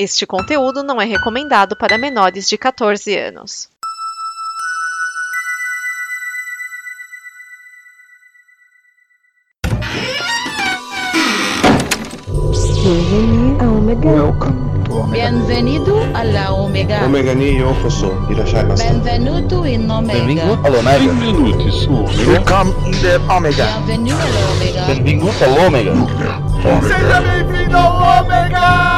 Este conteúdo não é recomendado para menores de 14 anos. Omega. Welcome to Omega. Bienvenido Omega. Omega ni yokoso. Irashai Benvenuto in Omega. Benvingut a l'Omega. Welcome in the Omega. Bienvenue alla Omega. Benvingut a l'Omega. Seja bem-vindo ao Omega!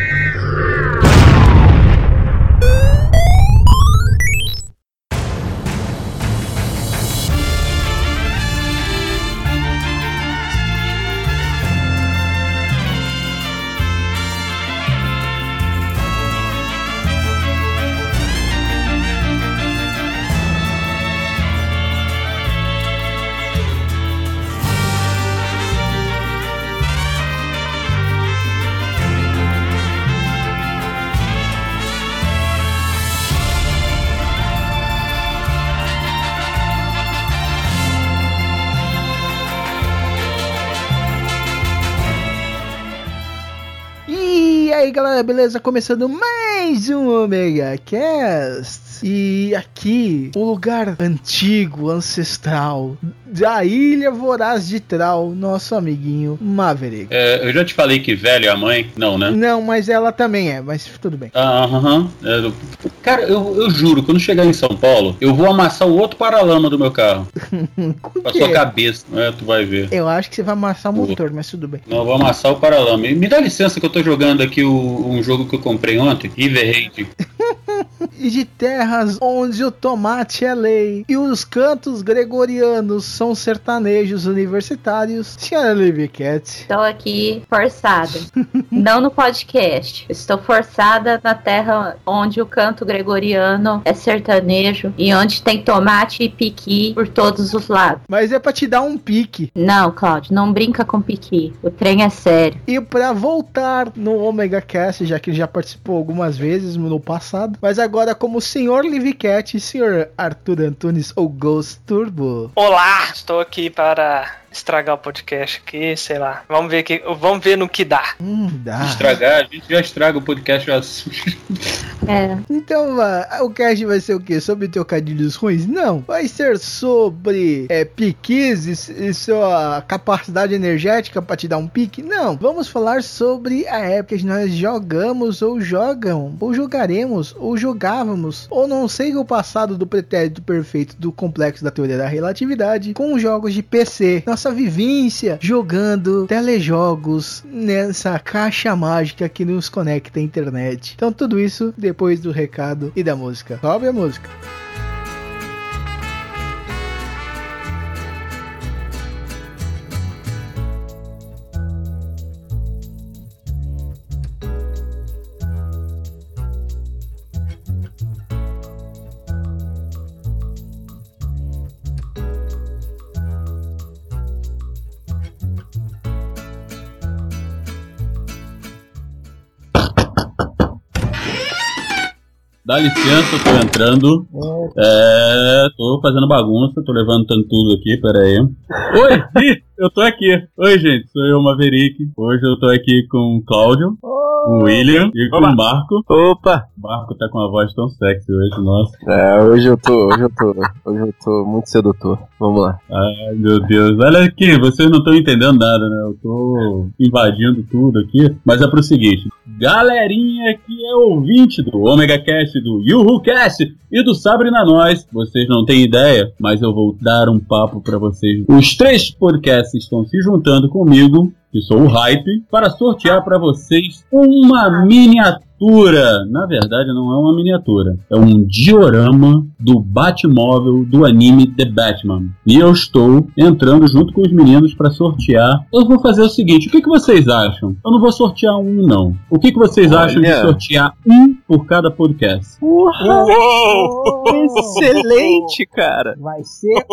Beleza? Começando mais um Omega Cast. E aqui, o lugar antigo, ancestral, da Ilha Voraz de Tral, nosso amiguinho Maverick. É, eu já te falei que velho é a mãe? Não, né? Não, mas ela também é, mas tudo bem. Ah, Aham. Eu- cara, eu, eu juro, quando chegar em São Paulo, eu vou amassar o outro paralama do meu carro. Com a sua cabeça. É, tu vai ver. Eu acho que você vai amassar o motor, mas tudo bem. Não, eu vou amassar o paralama. E me dá licença que eu tô jogando aqui o- um jogo que eu comprei ontem, River Raid. E de terras onde o tomate é lei e os cantos gregorianos são sertanejos universitários, senhora Livy Cat. Estou aqui forçada. Não no podcast. Estou forçada na terra onde o canto gregoriano é sertanejo e onde tem tomate e piqui por todos os lados. Mas é pra te dar um pique. Não, Cláudio, não brinca com piqui. O trem é sério. E pra voltar no Omega Cast, já que ele já participou algumas vezes no passado, mas agora como senhor Livy Cat e senhor Arthur Antunes ou Ghost Turbo. Olá, estou aqui para estragar o podcast aqui, sei lá. Vamos ver que, vamos ver no que dá. Hum, dá. Estragar, a gente já estraga o podcast. Já... É. Então, o cast vai ser o quê? Sobre trocadilhos ruins? Não. Vai ser sobre é, piques e, e sua capacidade energética pra te dar um pique? Não. Vamos falar sobre a época que nós jogamos ou jogam, ou jogaremos, ou jogávamos, ou não sei o passado do pretérito perfeito do complexo da teoria da relatividade com jogos de PC. Nossa vivência jogando telejogos nessa caixa mágica que nos conecta à internet. Então tudo isso depois do recado e da música. Sobe a música. Dá licença, eu tô entrando. É, tô fazendo bagunça, tô levantando tudo aqui, pera aí. Oi, eu tô aqui. Oi, gente, sou eu, Maverick. Hoje eu tô aqui com o Cláudio, o William e com o Marco. Opa! O Marco tá com uma voz tão sexy hoje, nossa. É, hoje eu tô, hoje eu tô, hoje eu tô muito sedutor. Vamos lá. Ai, meu Deus. Olha aqui, vocês não estão entendendo nada, né? Eu tô invadindo tudo aqui. Mas é pro seguinte: galerinha que é ouvinte do Omega Cast, do Yuhu Cast e do Sabre na Nós, vocês não têm ideia, mas eu vou dar um papo pra vocês. Os três podcasts estão se juntando comigo, que sou o Hype, para sortear pra vocês uma miniatura. Na verdade, não é uma miniatura, é um diorama do Batmóvel do anime The Batman. E eu estou entrando junto com os meninos para sortear. Eu vou fazer o seguinte: o que, que vocês acham? Eu não vou sortear um, não. O que, que vocês acham de Olha. sortear um por cada podcast? Excelente, cara! Vai ser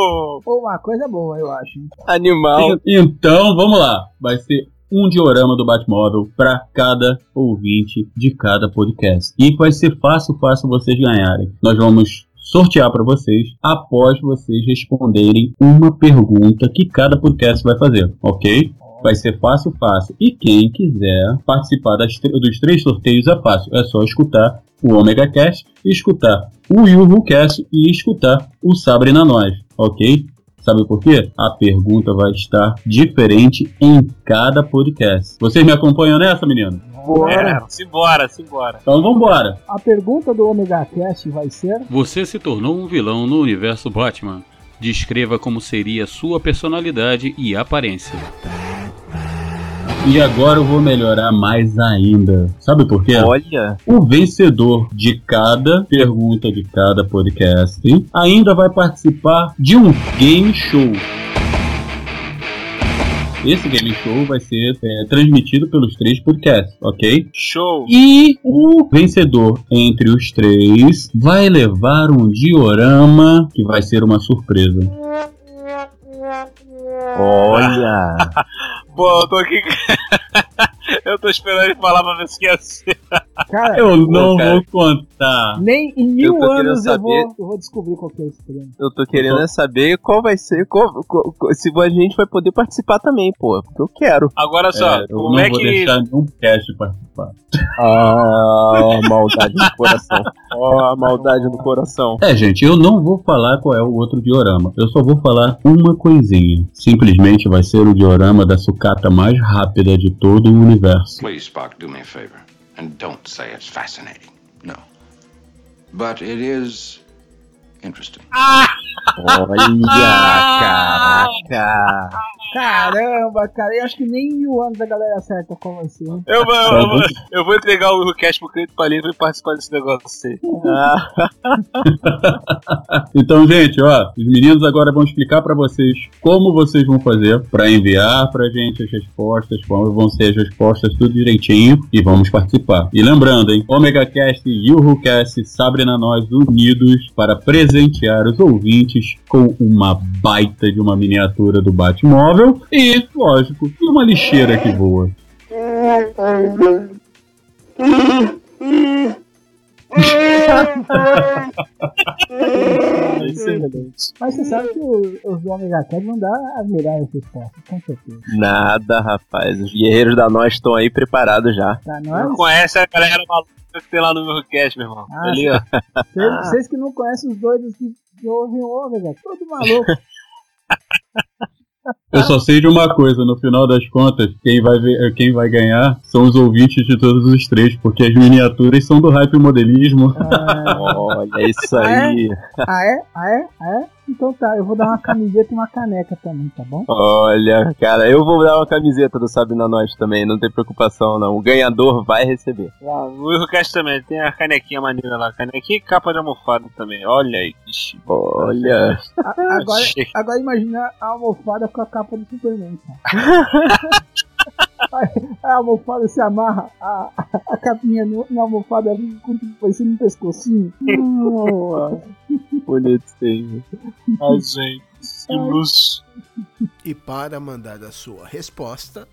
uma coisa boa, eu acho. Animal. Então, vamos lá. Vai ser um diorama do Batmóvel para cada ouvinte de cada podcast. E vai ser fácil, fácil vocês ganharem. Nós vamos sortear para vocês após vocês responderem uma pergunta que cada podcast vai fazer, ok? Vai ser fácil, fácil. E quem quiser participar das, dos três sorteios é fácil. É só escutar o Omega Cast, escutar o Yuhu Cast e escutar o Sabre na Nós, ok? Sabe por quê? A pergunta vai estar diferente em cada podcast. Vocês me acompanham nessa, menino? Bora. É, simbora, simbora. Então vambora. A pergunta do Omega Cast vai ser: Você se tornou um vilão no universo Batman. Descreva como seria sua personalidade e aparência. E agora eu vou melhorar mais ainda. Sabe por quê? Olha. O vencedor de cada pergunta de cada podcast ainda vai participar de um game show. Esse game show vai ser é, transmitido pelos três podcasts, ok? Show! E o vencedor entre os três vai levar um diorama que vai ser uma surpresa. Olha! Pô, eu tô aqui. eu tô esperando ele falar pra ver se ia ser. Cara, eu não cara. vou contar. Nem em Eu mil tô querendo anos eu saber- vou, eu vou descobrir qual que é esse prêmio. Eu tô querendo é saber qual vai ser, qual- qual- qual- se a gente vai poder participar também, pô. Porque eu quero. Agora só, É, eu como não é vou que. deixar nenhum cast participar. Ah, maldade no coração. Ó, a maldade no coração. É, gente, eu não vou falar qual é o outro diorama. Eu só vou falar uma coisinha. Simplesmente vai ser o diorama da sucata mais rápida de todo o universo. Please, Spock, do me a favor. And don't say it's fascinating. No. But it is interesting. Olha, caraca. Caramba, cara, eu acho que nem em mil anos a galera acerta vai ser. hein? Eu vou, eu, vou, eu vou entregar o request pro Cleito Palito e participar desse negócio aí. Ah, Então, gente, ó, os meninos agora vão explicar pra vocês como vocês vão fazer pra enviar pra gente as respostas, como vão ser as respostas, tudo direitinho e vamos participar. E lembrando, hein, Omega Cast e YuhuCast Sabre na Nós unidos para presentear os ouvintes com uma baita de uma miniatura do Batmóvel e, lógico, uma lixeira que voa. Mas você sabe que os Omega Cast vão dar as melhores respostas, com certeza. nada, rapaz. Os guerreiros da nós estão aí preparados já. Tá, Não nós? conhece a galera maluca que tem lá no meu request, meu irmão. Ah, Ali, ó. Vocês vocês que não conhecem os doidos que, que ouvem o Omega, todo maluco. Eu só sei de uma coisa, no final das contas, quem vai, ver, quem vai ganhar são os ouvintes de todos os três, porque as miniaturas são do hype modelismo. Olha isso aí. Ah, é? Ah, é? Ah, é? Então tá, eu vou dar uma camiseta e uma caneca também, tá bom? Olha, cara, eu vou dar uma camiseta do Sabe na Nós também, não tem preocupação não. O ganhador vai receber. O request também, tem a canequinha maneira lá. Canequinha e capa de almofada também. Olha aí, que chique. Olha. A- agora, agora imagina a almofada com a capa do Superman, cara. Aí a almofada se amarra, a, a capinha no- na almofada fica com- parecendo um pescocinho. Bonitinho. Ai, gente, que luxo. E para mandar a sua resposta,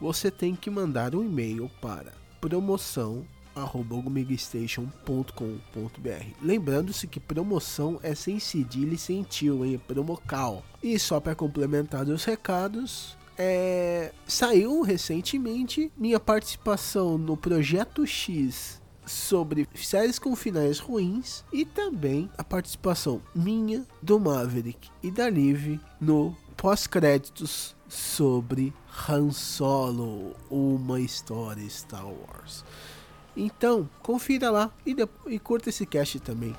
você tem que mandar um e-mail para promoção@omegastation.com.br. Lembrando-se que promoção é sem cedilha e sem tio, hein? É promocal. E só para complementar os recados, é, saiu recentemente minha participação no Projeto X sobre séries com finais ruins e também a participação minha, do Maverick e da Liv no pós-créditos sobre Han Solo, uma história Star Wars. Então, confira lá e, e curta esse cast também.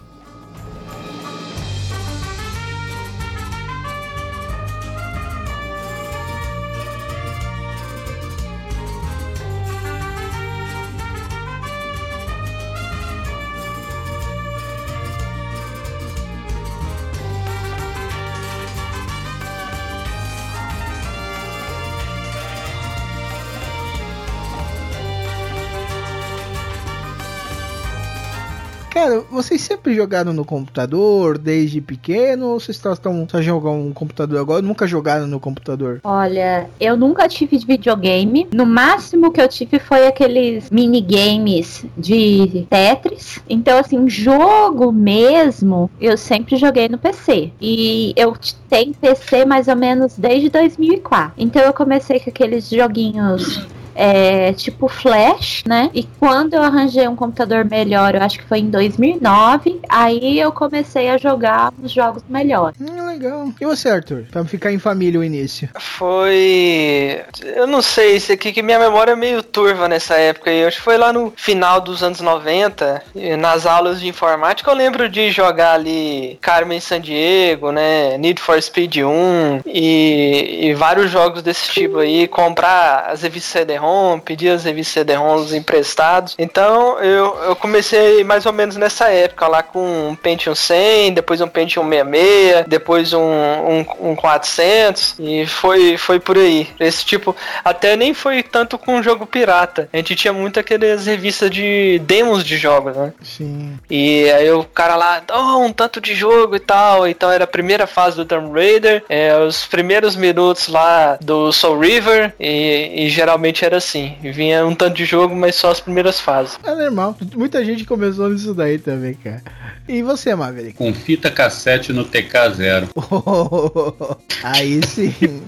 Vocês sempre jogaram no computador desde pequeno ou vocês estão só jogando no computador agora? Nunca jogaram no computador? Olha, eu nunca tive videogame. No máximo que eu tive foi aqueles minigames de Tetris. Então, assim, jogo mesmo, eu sempre joguei no PC. E eu tenho PC mais ou menos desde 2004. Então, eu comecei com aqueles joguinhos. É, tipo Flash, né? E quando eu arranjei um computador melhor, eu acho que foi em 2009, aí eu comecei a jogar os jogos melhores. Hum, legal. E você, Arthur? Pra ficar em família o início. Foi. Eu não sei, isso aqui que minha memória é meio turva nessa época. aí. Eu acho que foi lá no final dos anos 90, e nas aulas de informática. Eu lembro de jogar ali Carmen Sandiego, né? Need for Speed 1 e, e vários jogos desse tipo aí. Comprar as revistas CD-ROM, pedir as revistas CD-ROMs emprestados. Então eu, eu comecei mais ou menos nessa época lá com um Pentium 100, depois um Pentium 66, depois um, um, um 400 e foi, foi por aí. Esse tipo, até nem foi tanto com jogo pirata. A gente tinha muito aquelas revistas de demos de jogos, né? Sim. E aí o cara lá, oh, um tanto de jogo e tal. Então era a primeira fase do Tomb Raider, é, os primeiros minutos lá do Soul River, e, e geralmente era assim. Vinha um tanto de jogo, mas só as primeiras fases. É normal. Muita gente começou nisso daí também, cara. E você, Maverick? Com fita cassete no TK0. Aí sim.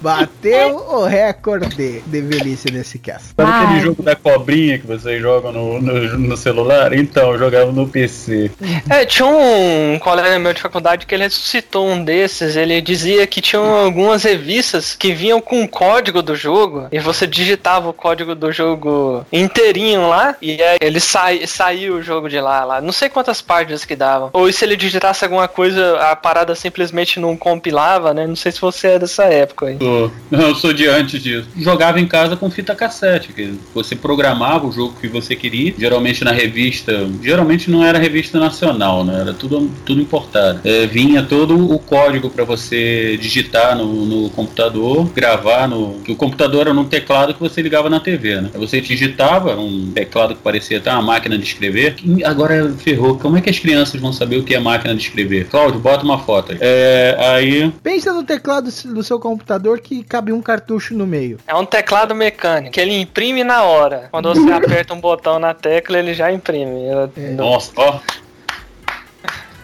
Bateu o recorde de velhice nesse cast. Sabe aquele jogo da cobrinha que vocês jogam no, no, no celular? Então, eu jogava no PC. É, tinha um colega meu de faculdade que ele ressuscitou um desses. Ele dizia que tinham algumas revistas que vinham com o código do jogo e você digitava o código do jogo inteirinho lá e aí ele sai, saiu o jogo de lá, lá. Não sei quantas páginas que davam. Ou se ele digitasse alguma coisa, a parada simplesmente não compilava, né? Não sei se você é dessa época aí. Eu sou de antes disso. Jogava em casa com fita cassete, que você programava o jogo que você queria, geralmente na revista, geralmente não era revista nacional, né? Era tudo, tudo importado. É, vinha todo o código para você digitar no, no computador, gravar no. Que o computador era num teclado que você ligava na TV, né? Você digitava, um teclado que parecia até uma máquina de escrever. Agora ferrou. Como é que as crianças vão saber o que é máquina de escrever? Cláudio, bota uma foto aí. É, aí Pensa no teclado do seu computador que cabe um cartucho no meio. É um teclado mecânico que ele imprime na hora. Quando você aperta um botão na tecla, ele já imprime. Ela- Nossa, ó.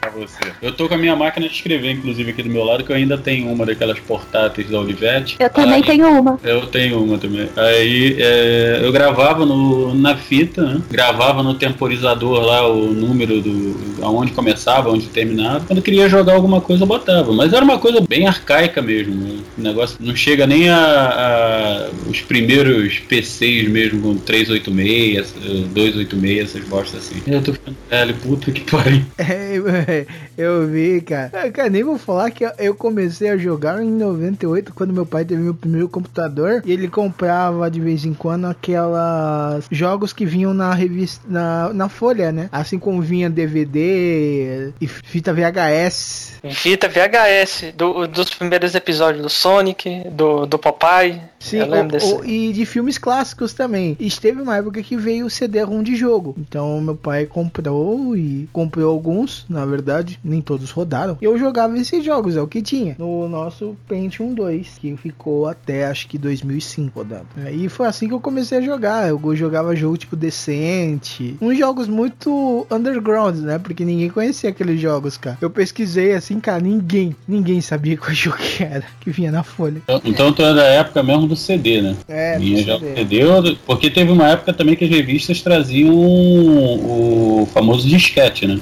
Pra você. Eu tô com a minha máquina de escrever, inclusive, aqui do meu lado, que eu ainda tenho uma daquelas portáteis da Olivetti. Eu também Aí- tenho uma. Eu tenho uma também. Aí é, eu gravava no, na fita, né? Gravava no temporizador lá o número do. aonde começava, onde terminava. Quando eu queria jogar alguma coisa, eu botava. Mas era uma coisa bem arcaica mesmo. né? O negócio não chega nem a, a- os primeiros PCs mesmo, com 386, eh, 286, essas bostas assim. Eu tô ficando velho, puta que pariu. É, eu vi, cara. Ah, Cara, nem vou falar que eu comecei a jogar em 98, quando meu pai teve meu primeiro computador. E ele comprava de vez em quando aquelas jogos que vinham na revista, na, na folha, né? Assim como vinha DVD e fita VHS. Fita VHS do- dos primeiros episódios do Sonic, do, do Popeye. Sim, eu lembro o- desse. o- e de filmes clássicos também. E teve uma época que veio o CD-ROM de jogo. Então meu pai comprou e comprou alguns, na verdade, nem todos rodaram. Eu jogava esses jogos, é o que tinha. No nosso Pentium 2, que ficou até acho que 2005 rodando. E foi assim que eu comecei a jogar. Eu jogava jogo tipo decente, uns jogos muito underground, né? Porque ninguém conhecia aqueles jogos, cara. Eu pesquisei assim, cara, ninguém, ninguém sabia qual jogo que era, que vinha na folha. Então- Então tu é da época mesmo do CD, né? É, Vinha já CD. CD, porque teve uma época também que as revistas traziam o famoso disquete, né?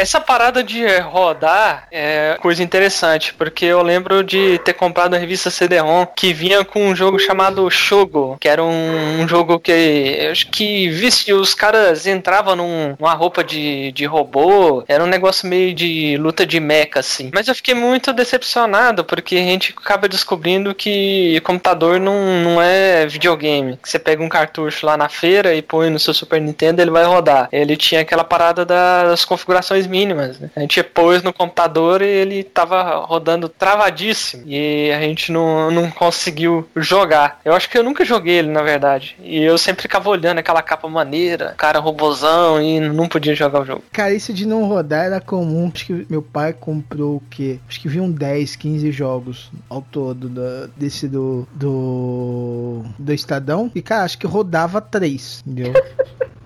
Essa parada de rodar é coisa interessante, porque eu lembro de ter comprado a revista CD-ROM que vinha com um jogo chamado Shogo, que era um, um jogo que acho que visse os caras entravam num- numa roupa de, de robô, era um negócio meio de luta de mecha assim. Mas eu fiquei muito decepcionado porque a gente acaba descobrindo que computador não, não é videogame. Você pega um cartucho lá na feira e põe no seu Super Nintendo, ele vai rodar. Ele tinha aquela parada das configurações mínimas. Né? A gente pôs no computador e ele tava rodando travadíssimo. E a gente não, não conseguiu jogar. Eu acho que eu nunca joguei ele, na verdade. E eu sempre ficava olhando aquela capa maneira, cara robozão, e não podia jogar o jogo. Cara, isso de não rodar era comum. Acho que meu pai comprou o quê? Acho que vi um 10, 15 jogos ao todo da- desse do, do. do Estadão. E, cara, acho que rodava 3, entendeu?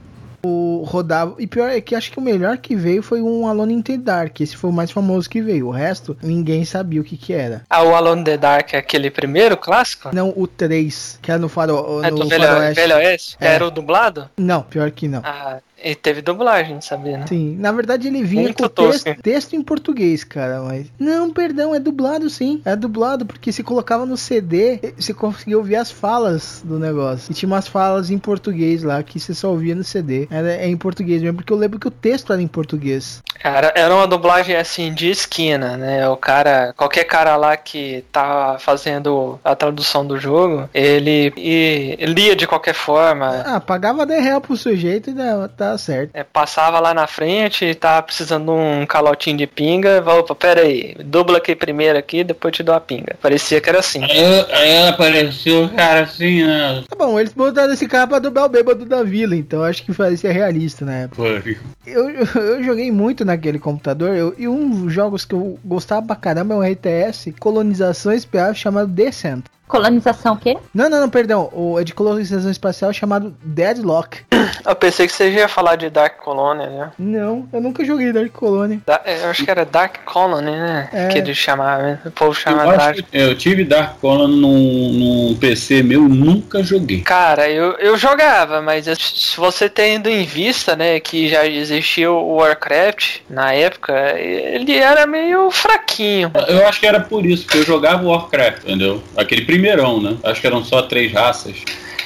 O rodava. E pior é que acho que o melhor que veio foi um Alone in the Dark. Esse foi o mais famoso que veio. O resto, ninguém sabia o que que era. Ah, o Alone in the Dark é aquele primeiro clássico? Não, o 3, que era no, faro, É no do Velho, Faroeste. Velho Oeste? É. Era o dublado? Não, pior que não. Ah, e teve dublagem, sabia, né? Sim, na verdade ele vinha Muito com texto, texto em português, cara, mas... Não, perdão, é dublado sim, é dublado, porque se colocava no CD, você conseguia ouvir as falas do negócio. E tinha umas falas em português lá, que você só ouvia no CD. Era, é em português mesmo, porque eu lembro que o texto era em português. Cara, era uma dublagem assim de esquina, né? O cara, qualquer cara lá que tá fazendo a tradução do jogo, ele, e- lia de qualquer forma. Ah, pagava 10 reais pro sujeito e dava, tá certo. É, passava lá na frente e tava precisando de um calotinho de pinga. Opa, pera aí, dubla aqui primeiro aqui, depois te dou a pinga. Parecia que era assim. Aí, aí apareceu o cara assim, né? Tá bom, eles botaram esse cara pra dublar o bêbado da vila, então acho que parecia realista na época. Foi. Eu, eu, joguei muito naquele computador eu- e um dos jogos que eu gostava pra caramba é um RTS Colonização Espacial chamado Descent. Colonização o quê? Não, não, não, perdão. O é de colonização espacial chamado Deadlock. Eu pensei que você ia falar de Dark Colony, né? Não, eu nunca joguei Dark Colony. Da- eu acho que era Dark Colony, né? É. Que eles chamavam, né? o povo chama Eu, acho Dark. que eu tive Dark Colon num, num PC meu, nunca joguei. Cara, eu, eu jogava, mas eu- se você tendo em vista, né, que já existia o Warcraft na época, ele era meio fraquinho. Eu acho que era por isso, porque eu jogava Warcraft, entendeu? Aquele primeirão, né? Acho que eram só três raças.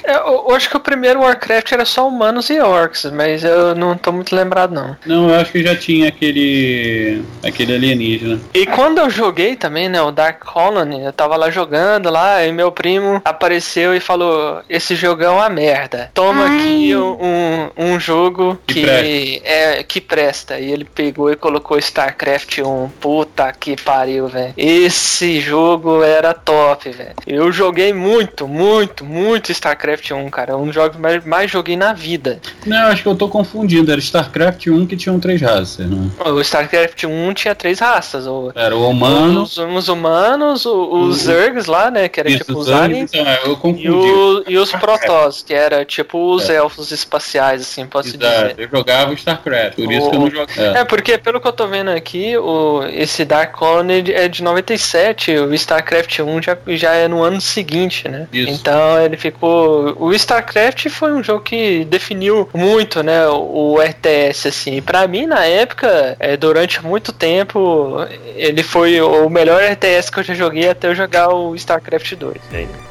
Eu, eu acho que o primeiro Warcraft era só humanos e orcs, mas eu não tô muito lembrado não. Não, eu acho que já tinha aquele. aquele alienígena. E quando eu joguei também, né, o Dark Colony, eu tava lá jogando lá, e meu primo apareceu e falou: Esse jogão é uma merda. Toma aqui um, um jogo Que que, presta." é que presta. E ele pegou e colocou StarCraft 1. Puta que pariu, velho. Esse jogo era top, velho. Eu joguei muito, muito, muito StarCraft 1, cara. Um dos jogos que mais, mais joguei na vida. Não, acho que eu tô confundindo. Era StarCraft 1 que tinham três raças, né? O StarCraft 1 tinha três raças. O, Era o humano. Os, os humanos, o- os Zergs lá, né? Que era Isso, tipo os aliens. então, é, eu confundi. E, o- e os Protoss, que era tipo os É. elfos espaciais, assim, posso Exato, dizer. eu jogava StarCraft, por isso que eu não jogava. É, porque pelo que eu tô vendo aqui, o, esse Dark Colony é de 97, o StarCraft 1 já, já é no ano seguinte, né? Isso. Então ele ficou. O StarCraft foi um jogo que definiu muito, né? O, RTS, assim. Pra mim, na época, é, durante muito tempo, ele foi o melhor RTS que eu já joguei até eu jogar o StarCraft 2. né?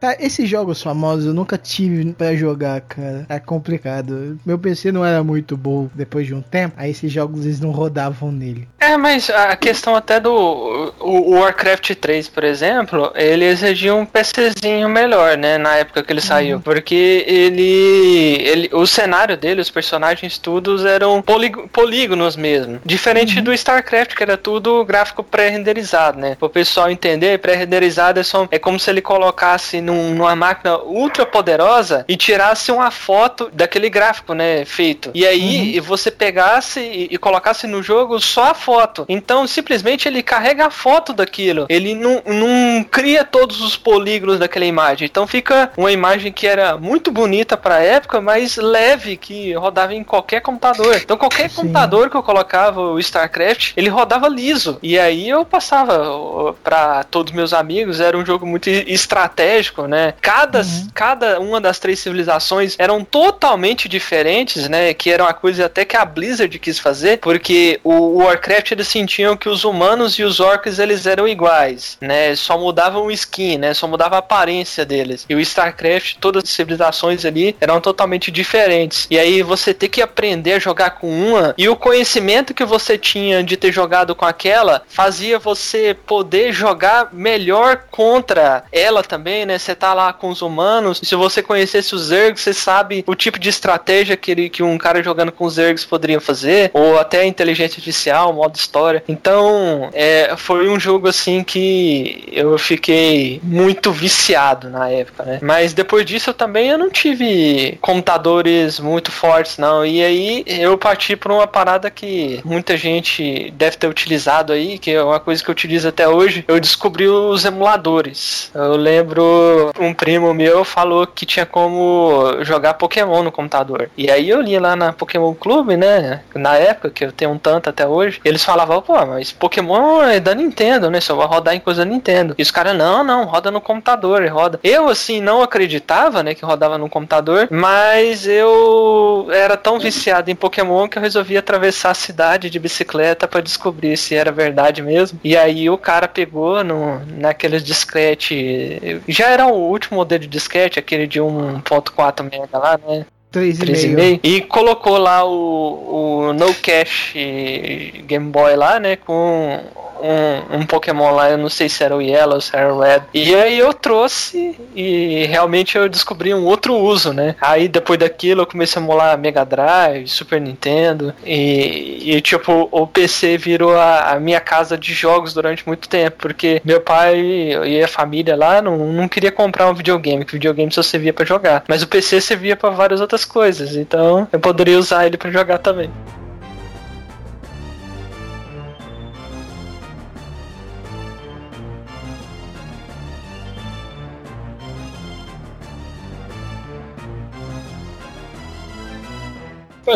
Cara, esses jogos famosos eu nunca tive pra jogar, cara. É complicado. Meu PC não era muito bom depois de um tempo, aí esses jogos eles não rodavam nele. É, mas a questão até do o, Warcraft 3, por exemplo, ele exigia um PCzinho melhor, né, na época que ele saiu, porque ele, ele o cenário dele, os personagens todos eram polí- polígonos mesmo, diferente do StarCraft que era tudo gráfico pré-renderizado, né? Para o pessoal entender, pré-renderizado é só é como se ele colocasse num- numa máquina ultra poderosa e tirasse uma foto daquele gráfico, né, feito. E aí você pegasse e, e colocasse no jogo só a foto. Então, simplesmente ele carrega a foto daquilo. Ele não, não cria todos os polígonos daquela imagem. Então fica uma imagem que era muito bonita para a época, mas leve, que rodava em qualquer computador. Então qualquer computador que eu colocava o StarCraft, ele rodava liso. E aí eu passava para todos meus amigos, era um jogo muito estratégico, né? Cada, cada uma das três civilizações eram totalmente diferentes, né? Que era uma coisa até que a Blizzard quis fazer, porque o Warcraft Eles sentiam que os humanos e os orcs eles eram iguais, né? Só mudavam o skin, né? Só mudava a aparência deles. E o StarCraft, todas as civilizações ali eram totalmente diferentes. E aí você ter que aprender a jogar com uma e o conhecimento que você tinha de ter jogado com aquela fazia você poder jogar melhor contra ela também, né? Você tá lá com os humanos, se você conhecesse os Zergs, você sabe o tipo de estratégia que, ele, que um cara jogando com os Zergs poderia fazer, ou até a inteligência artificial, modo história. Então, é, foi um jogo assim que eu fiquei muito viciado na época, né? Mas depois disso eu também eu não tive computadores muito fortes, não. E aí eu parti para uma parada que muita gente deve ter utilizado aí, que é uma coisa que eu utilizo até hoje. Eu descobri os emuladores. Eu lembro um primo meu falou que tinha como jogar Pokémon no computador. E aí eu li lá na Pokémon Clube, né? Na época, que eu tenho um tanto até hoje, eles falavam, pô, mas Pokémon é da Nintendo, né? Só vai rodar em coisa da Nintendo. E os caras, não, não, roda no computador, roda. Eu, assim, não acreditava, né, que rodava no computador, mas eu era tão viciado em Pokémon que eu resolvi atravessar a cidade de bicicleta para descobrir se era verdade mesmo. E aí o cara pegou no, naqueles disquete. Já era o último modelo de disquete, aquele de 1.4 mega lá, né? 3,5. E colocou lá o, o No Cache Game Boy lá, né? Com um, um Pokémon lá, eu não sei se era o Yellow, se era o Red. E aí eu trouxe e realmente eu descobri um outro uso, né? Aí depois daquilo eu comecei a emular Mega Drive, Super Nintendo e, e tipo, o PC virou a, a, minha casa de jogos durante muito tempo, porque meu pai e a família lá não, não queria comprar um videogame, que videogame só servia para jogar. Mas o PC servia para várias outras coisas, então eu poderia usar ele para jogar também.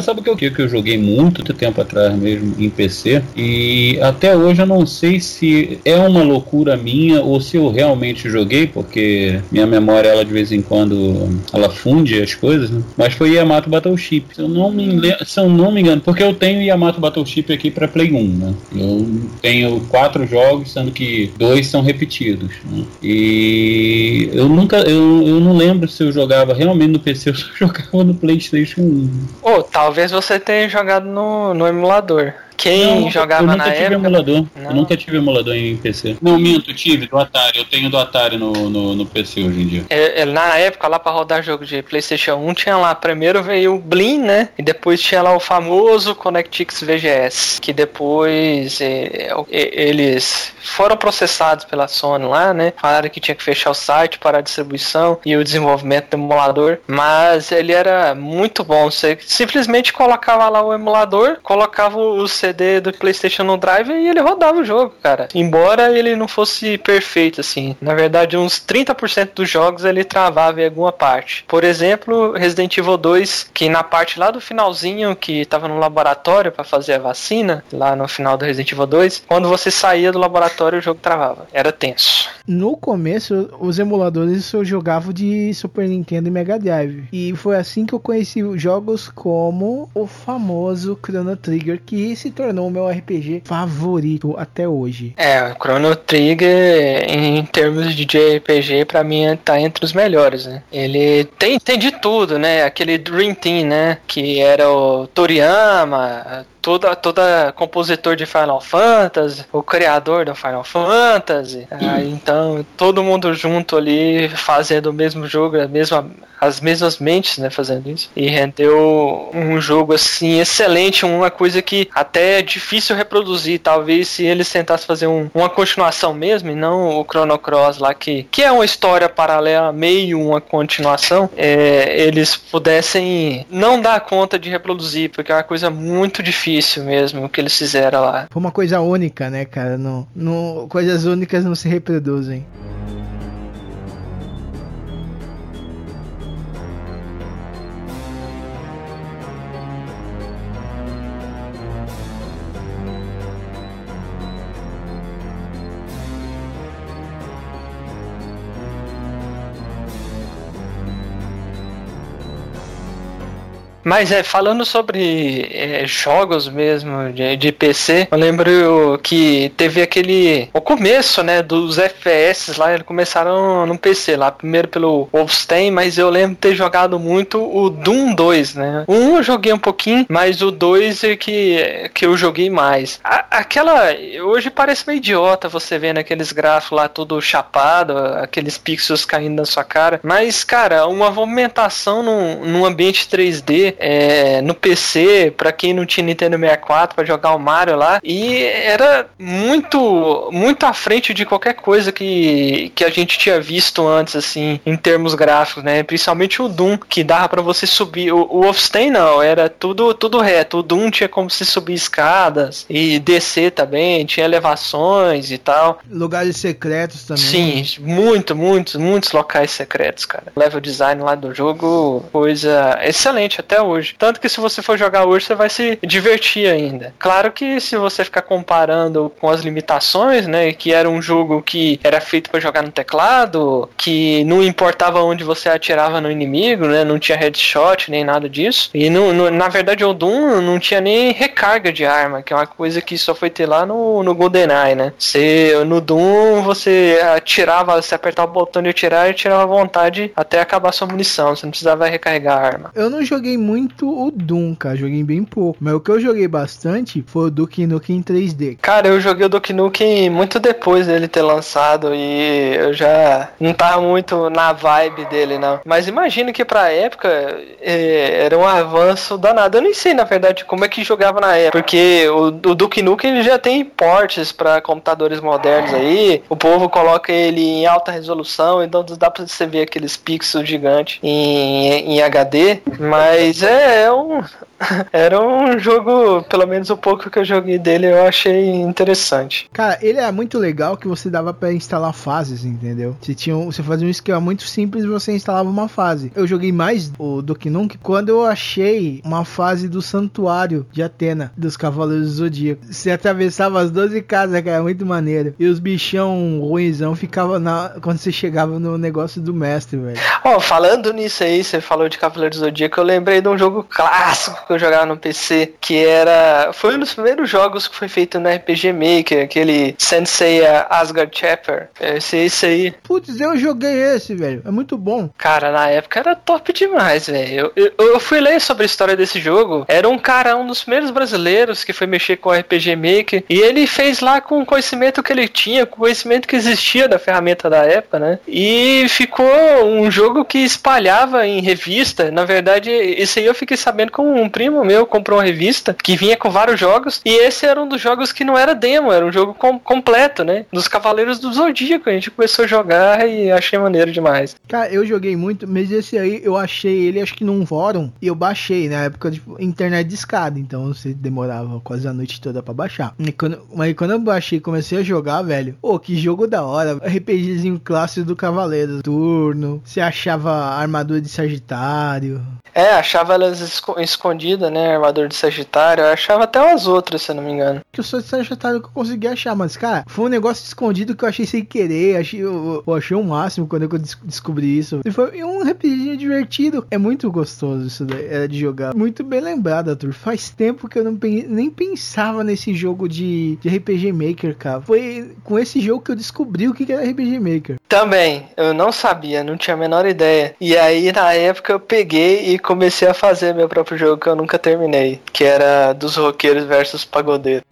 Sabe o que, que eu joguei muito tempo atrás mesmo em PC? E até hoje eu não sei se é uma loucura minha ou se eu realmente joguei, porque minha memória, ela de vez em quando, ela funde as coisas, né? Mas foi Yamato Battleship. Se eu não me, lembro, se eu não me engano, porque eu tenho Yamato Battleship aqui para Play 1, né? Eu tenho quatro jogos, sendo que dois são repetidos. Né? E eu nunca, eu, eu não lembro se eu jogava realmente no PC ou se eu jogava no PlayStation 1. Oh, talvez você tenha jogado no, no emulador. Quem não, jogava eu nunca na tive época. Emulador. Não. Eu nunca tive emulador em PC. Não, minto, tive do Atari. Eu tenho do Atari no, no, no PC hoje em dia. É, é, na época, lá pra rodar jogo de PlayStation 1, tinha lá. Primeiro veio o Blin, né? E depois tinha lá o famoso ConnectX VGS. Que depois é, é, eles foram processados pela Sony lá, né? Falaram que tinha que fechar o site, parar a distribuição e o desenvolvimento do emulador. Mas ele era muito bom. Você simplesmente colocava lá o emulador, colocava o CD do PlayStation no Drive e ele rodava o jogo, cara. Embora ele não fosse perfeito, assim. Na verdade, uns 30% dos jogos ele travava em alguma parte. Por exemplo, Resident Evil 2, que na parte lá do finalzinho, que tava no laboratório para fazer a vacina, lá no final do Resident Evil 2, quando você saía do laboratório, o jogo travava. Era tenso. No começo, os emuladores eu jogava de Super Nintendo e Mega Drive. E foi assim que eu conheci jogos como o famoso Chrono Trigger, que se tornou o meu RPG favorito até hoje. É, o Chrono Trigger, em termos de JRPG, pra mim tá entre os melhores, né? Ele tem, tem de tudo, né? Aquele Dream Team, né? Que era o Toriyama, toda, toda compositor de Final Fantasy, o criador do Final Fantasy. Ah, então, todo mundo junto ali fazendo o mesmo jogo, a mesma, as mesmas mentes, né, fazendo isso. E rendeu um jogo assim excelente, uma coisa que até é difícil reproduzir. Talvez se eles tentassem fazer um, uma continuação mesmo, e não o Chrono Cross lá, que, que é uma história paralela, meio uma continuação, é, eles pudessem não dar conta de reproduzir, porque é uma coisa muito difícil mesmo o que eles fizeram lá. Foi uma coisa única, né, cara? Não, não, coisas únicas não se reproduzem. Mas é, falando sobre é, jogos mesmo de, de PC, eu lembro que teve aquele. O começo, né, dos FPS lá, eles começaram no PC lá, primeiro pelo Wolfenstein, mas eu lembro ter jogado muito o Doom 2, né? O 1 eu joguei um pouquinho, mas o 2 é que, que eu joguei mais. A- aquela. Hoje parece meio idiota você vendo aqueles gráficos lá tudo chapado, aqueles pixels caindo na sua cara. Mas, cara, uma movimentação num, num ambiente 3D é, no PC, pra quem não tinha Nintendo 64 pra jogar o Mario lá, e era muito, muito à frente de qualquer coisa que, que a gente tinha visto antes, assim, em termos gráficos, né? Principalmente o Doom, que dava pra você subir. O, o Wolfenstein não, era tudo, tudo reto. O Doom tinha como se subir escadas e descer também, tinha elevações e tal. Lugares secretos também. Sim, muito, muitos, muitos locais secretos, cara. O level design lá do jogo, coisa excelente até hoje. Tanto que se você for jogar hoje, você vai se divertir ainda. Claro que se você ficar comparando com as limitações, né, que era um jogo que era feito para jogar no teclado, que não importava onde você atirava no inimigo, né, não tinha headshot nem nada disso. E no, no- na verdade o Doom não tinha nem recarga de arma, que é uma coisa que só foi ter lá no, no GoldenEye, né? Você, no Doom você atirava, você apertava o botão de atirar e tirava à vontade até acabar sua munição, você não precisava recarregar a arma. Eu não joguei muito o Doom, cara. Joguei bem pouco. Mas o que eu joguei bastante foi o Duke Nukem 3D. Cara, eu joguei o Doki Nukem muito depois dele ter lançado e eu já não tava muito na vibe dele, não. Mas imagino que pra época é, era um avanço danado. Eu nem sei, na verdade, como é que jogava na época. Porque o, o Duke Nukem ele já tem portes pra computadores modernos aí. O povo coloca ele em alta resolução, então dá pra você ver aqueles pixels gigantes em, em HD. Mas é, é um. Era um jogo, pelo menos o pouco que eu joguei dele, eu achei interessante. Cara, ele é muito legal que você dava pra instalar fases, entendeu? Você, tinha, um- você fazia um esquema muito simples e você instalava uma fase. Eu joguei mais o Duke Nukem quando eu achei uma fase do Santuário de Atena, dos Cavaleiros do Zodíaco. Você atravessava as 12 casas, cara, muito maneiro. E os bichão ruinzão ficavam na, quando você chegava no negócio do mestre, velho. Ó, falando nisso aí, você falou de Cavaleiro do Zodíaco, eu lembrei de um jogo clássico que eu jogava no PC, que era. Foi um dos primeiros jogos que foi feito no RPG Maker, aquele Sensei Asgard Chapter. Esse, esse aí. Putz, eu joguei esse, velho. É muito bom. Cara, na época era top demais, velho. Eu, eu, eu fui ler sobre a história desse jogo. Era um cara, um dos primeiros brasileiros que foi mexer com o RPG Maker. E ele fez lá com o conhecimento que ele tinha, com o conhecimento que existia da ferramenta da época, né? E ficou um jogo que espalhava em revista. Na verdade, esse aí eu fiquei sabendo com um primo meu comprou uma revista que vinha com vários jogos. E esse era um dos jogos que não era demo, era um jogo com- completo, né? Dos Cavaleiros do Zodíaco. A gente começou a jogar e achei maneiro demais. Cara, eu joguei muito, mas esse aí eu achei ele acho que num fórum e eu baixei na época de internet de escada, então você demorava quase a noite toda pra baixar. E quando, mas quando eu baixei e comecei a jogar, velho, pô, que jogo da hora. RPGzinho clássico do Cavaleiro, turno, você achava armadura de Sagitário. É, achava elas esco- escondidas, né? Armador de Sagitário. Eu achava até umas outras, se eu não me engano. Que eu sou de Sagitário que eu consegui achar, mas cara, foi um negócio escondido que eu achei sem querer, achei, eu, eu achei o máximo quando eu des- descobri isso. E foi um RPGinho divertido. É muito gostoso isso daí, é, de jogar. Muito bem lembrado, Arthur. Faz tempo que eu não pen- nem pensava nesse jogo de, de RPG Maker, cara. Foi com esse jogo que eu descobri o que que era RPG Maker. Também, eu não sabia, não tinha a menor ideia. E aí, na época, eu peguei e comecei a fazer meu próprio jogo eu nunca terminei. Que era dos roqueiros versus pagodeiros.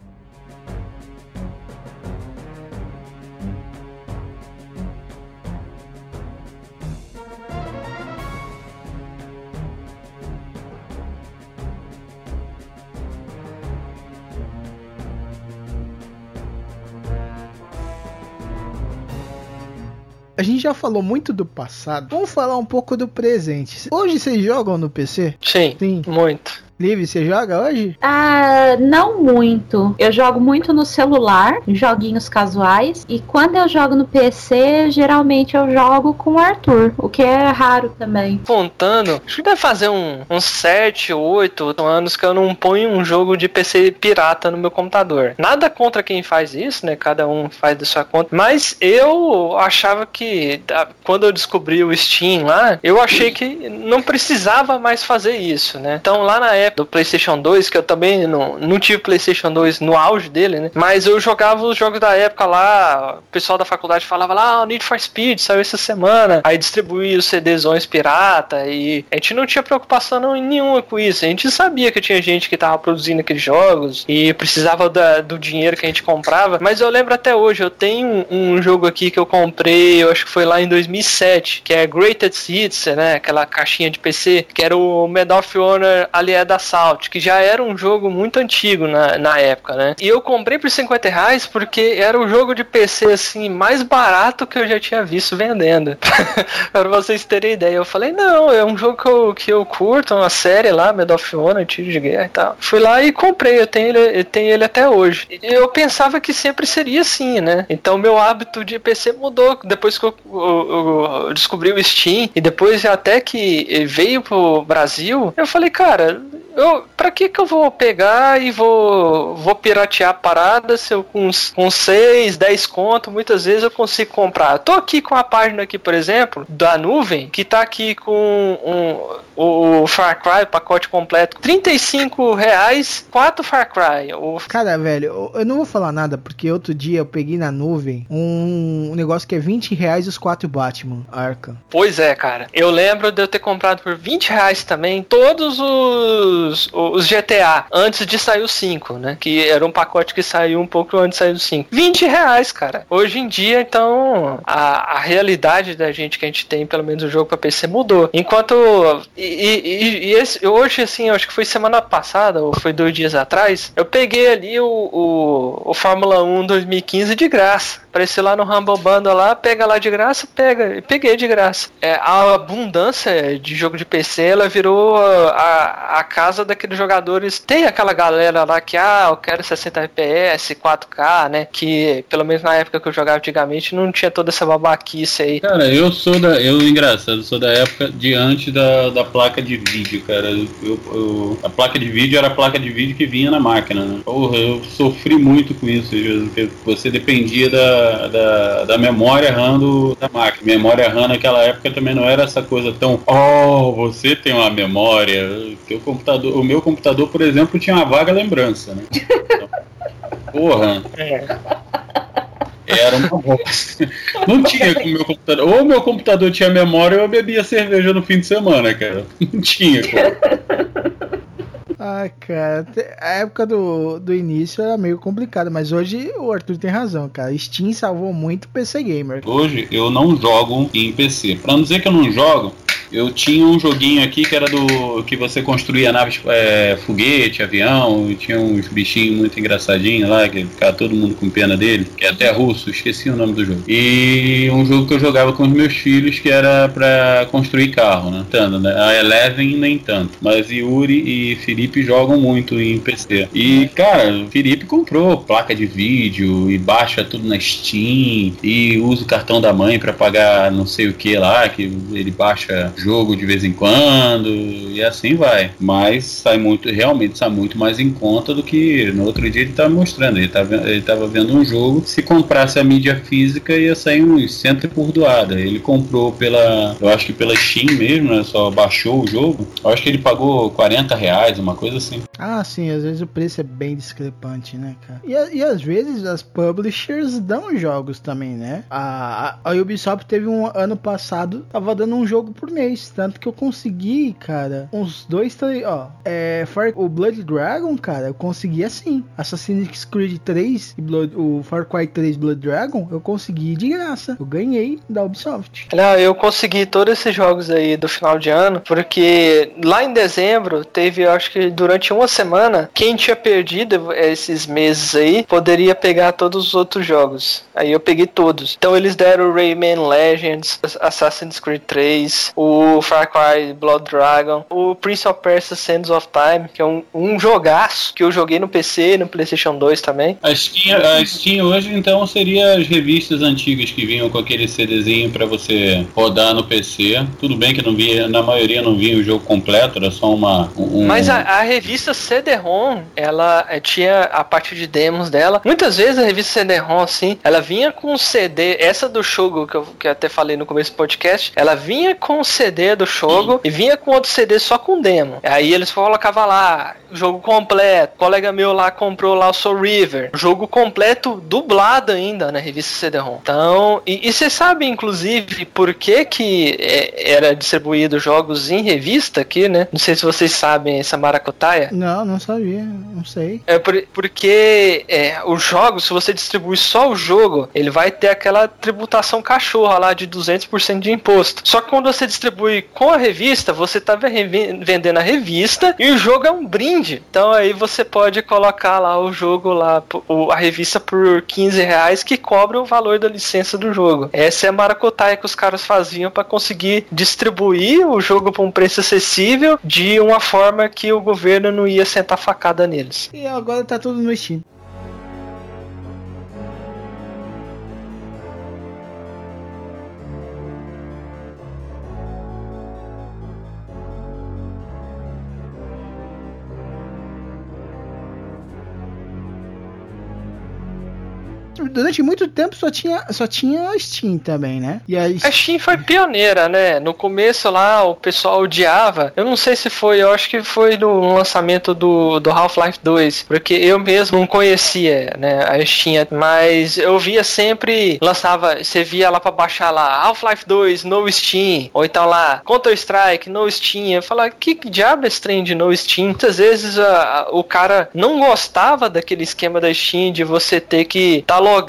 A gente já falou muito do passado. Vamos falar um pouco do presente. Hoje vocês jogam no PC? Sim, Sim. muito. Liv, você joga hoje? Ah, não muito. Eu jogo muito no celular, joguinhos casuais. E quando eu jogo no PC, geralmente eu jogo com o Arthur, o que é raro também. Contando, acho que deve fazer um, uns 7, 8 anos que eu não ponho um jogo de PC pirata no meu computador. Nada contra quem faz isso, né? Cada um faz da sua conta. Mas eu achava que quando eu descobri o Steam lá, eu achei que não precisava mais fazer isso, né? Então lá na época do PlayStation 2, que eu também não, não tive PlayStation 2 no auge dele, né? Mas eu jogava os jogos da época lá, o pessoal da faculdade falava lá, ah, Need for Speed saiu essa semana, aí distribuía os CDzões pirata e a gente não tinha preocupação nenhuma com isso. A gente sabia que tinha gente que tava produzindo aqueles jogos e precisava da- do dinheiro que a gente comprava, mas eu lembro até hoje, eu tenho um, um jogo aqui que eu comprei, eu acho que foi lá em 2007, que é Greatest Hits, né, aquela caixinha de PC, que era o Medal of Honor Assault, que já era um jogo muito antigo na, na época, né, e eu comprei por 50 reais porque era o jogo de PC, assim, mais barato que eu já tinha visto vendendo. pra vocês terem ideia. Eu falei, não, é um jogo que eu, que eu curto, uma série lá, Medal of Honor, tiro de guerra e tal. Fui lá e comprei, eu tenho ele, eu tenho ele até hoje. Eu pensava que sempre seria assim, né? Então meu hábito de PC mudou depois que eu, eu- eu descobri o Steam e depois até que veio pro Brasil, eu falei, cara, eu, pra que que eu vou pegar e vou, vou piratear a parada se eu com, com 6, 10 conto, muitas vezes eu consigo comprar. Eu tô aqui com a página aqui, por exemplo, da nuvem, que tá aqui com um, o Far Cry, o pacote completo, 35 reais, 4 Far Cry. O Cara, velho, eu- não vou falar nada, porque outro dia eu peguei na nuvem um, negócio que é 20 reais os quatro Batman, Arkham. Pois é, cara. Eu lembro de eu ter comprado por 20 reais também todos os, os GTA antes de sair o 5, né? Que era um pacote que saiu um pouco antes de sair o 5. 20 reais, cara. Hoje em dia, então, a, a realidade da gente que a gente tem, pelo menos o jogo pra PC, mudou. Enquanto. E, e- e esse, hoje, assim, acho que foi semana passada, ou foi dois dias atrás, eu peguei ali o, o, o Fórmula 1 2015 de graça. Apareceu lá no Humble Bundle lá, pega lá de graça, pega. E peguei de graça. É, a abundância de jogo de PC, ela virou a, a casa daqueles jogadores. Tem aquela galera lá que, ah, eu quero 60 FPS, 4K, né? Que, pelo menos na época que eu jogava antigamente, não tinha toda essa babaquice aí. Cara, eu sou da. Eu, engraçado, sou da época de antes da, da placa de vídeo, cara. Eu, eu- a placa de vídeo era a placa de vídeo que vinha na máquina, né? Porra, eu sofri muito com isso, porque você dependia da, da, da memória RAM do, da máquina. Memória RAM naquela época também não era essa coisa tão. Oh, você tem uma memória. Teu computador, o meu computador, por exemplo, tinha uma vaga lembrança, né? Porra. Era uma bosta. Não tinha com o meu computador. Ou o meu computador tinha memória ou eu bebia cerveja no fim de semana, cara. Não tinha como. Ah, cara, a época do, do início era meio complicada, mas hoje o Arthur tem razão, cara. Steam salvou muito o PC Gamer. Hoje eu não jogo em PC. Pra não dizer que eu não jogo, eu tinha um joguinho aqui que era do. que você construía naves, é, foguete, avião, tinha uns bichinhos muito engraçadinhos lá, que ficava todo mundo com pena dele, que é até russo, esqueci o nome do jogo. E um jogo que eu jogava com os meus filhos que era pra construir carro, né? Tanto, né? A Eleven nem tanto. Mas Yuri e Felipe jogam muito em PC. E, cara, Felipe comprou placa de vídeo e baixa tudo na Steam e usa o cartão da mãe pra pagar não sei o que lá, que ele baixa jogo de vez em quando e assim vai. Mas sai muito, realmente sai muito mais em conta do que no outro dia ele tava mostrando. Ele tava, ele tava vendo um jogo, se comprasse a mídia física ia sair uns cento por doada. Ele comprou pela, eu acho que pela Steam mesmo, né? Só baixou o jogo. Eu acho que ele pagou 40 reais, uma coisa assim. Ah, sim, às vezes o preço é bem discrepante, né, cara? E, e às vezes as publishers dão jogos também, né? A, a, a Ubisoft teve um ano passado, tava dando um jogo por mês. Tanto que eu consegui, cara, uns dois, três, ó. É, Far, o Blood Dragon, cara, eu consegui assim. Assassin's Creed 3 e Blood- o Far Cry 3 Blood Dragon, eu consegui de graça. Eu ganhei da Ubisoft. Não, eu consegui todos esses jogos aí do final de ano, porque lá em dezembro teve, acho que durante uma semana, quem tinha perdido esses meses aí poderia pegar todos os outros jogos. Aí eu peguei todos. Então eles deram o Rayman Legends, Assassin's Creed 3, o Far Cry Blood Dragon, o Prince of Persia Sands of Time, que é um, um jogaço que eu joguei no PC, no PlayStation 2 também. A Steam, a Steam hoje então seria as revistas antigas que vinham com aquele CDzinho para você rodar no PC. Tudo bem que não via, na maioria não vinha o jogo completo, era só uma. Um... Mas a, a revista CD-ROM, ela eh, tinha a parte de demos dela. Muitas vezes a revista CD-ROM, assim, ela vinha com um CD, essa do jogo que eu, que eu até falei no começo do podcast, ela vinha com o CD do jogo e vinha com outro CD só com demo. Aí eles colocavam lá, jogo completo. O colega meu lá comprou lá o Soul River, jogo completo dublado ainda na revista CD-ROM. Então, e, e você sabe, inclusive, por que que é, era distribuído jogos em revista aqui, né? Não sei se vocês sabem essa maracutaia. Não, não sabia, não sei. É por, porque é, os jogos, se você distribui só o jogo, ele vai ter aquela tributação cachorra lá de 200% de imposto. Só que quando você distribui com a revista, você tá vendendo a revista e o jogo é um brinde. Então aí você pode colocar lá o jogo lá, a revista por 15 reais que cobra o valor da licença do jogo. Essa é a maracutaia que os caras faziam para conseguir distribuir o jogo por um preço acessível de uma forma que o governo não ia sentar facada neles. E agora tá tudo no Steam. Durante muito tempo só tinha, só tinha a Steam também, né? E a, a Steam foi pioneira, né? No começo lá o pessoal odiava. Eu não sei se foi, eu acho que foi no lançamento do, do Half-Life 2, porque eu mesmo não conhecia, né, a Steam, mas eu via sempre, lançava, você via lá para baixar lá, Half-Life 2, no Steam, ou então lá, Counter-Strike, no Steam. Eu falava, que diabo é esse trem de no Steam? Muitas vezes a, a, o cara não gostava daquele esquema da Steam de você ter que tá logado,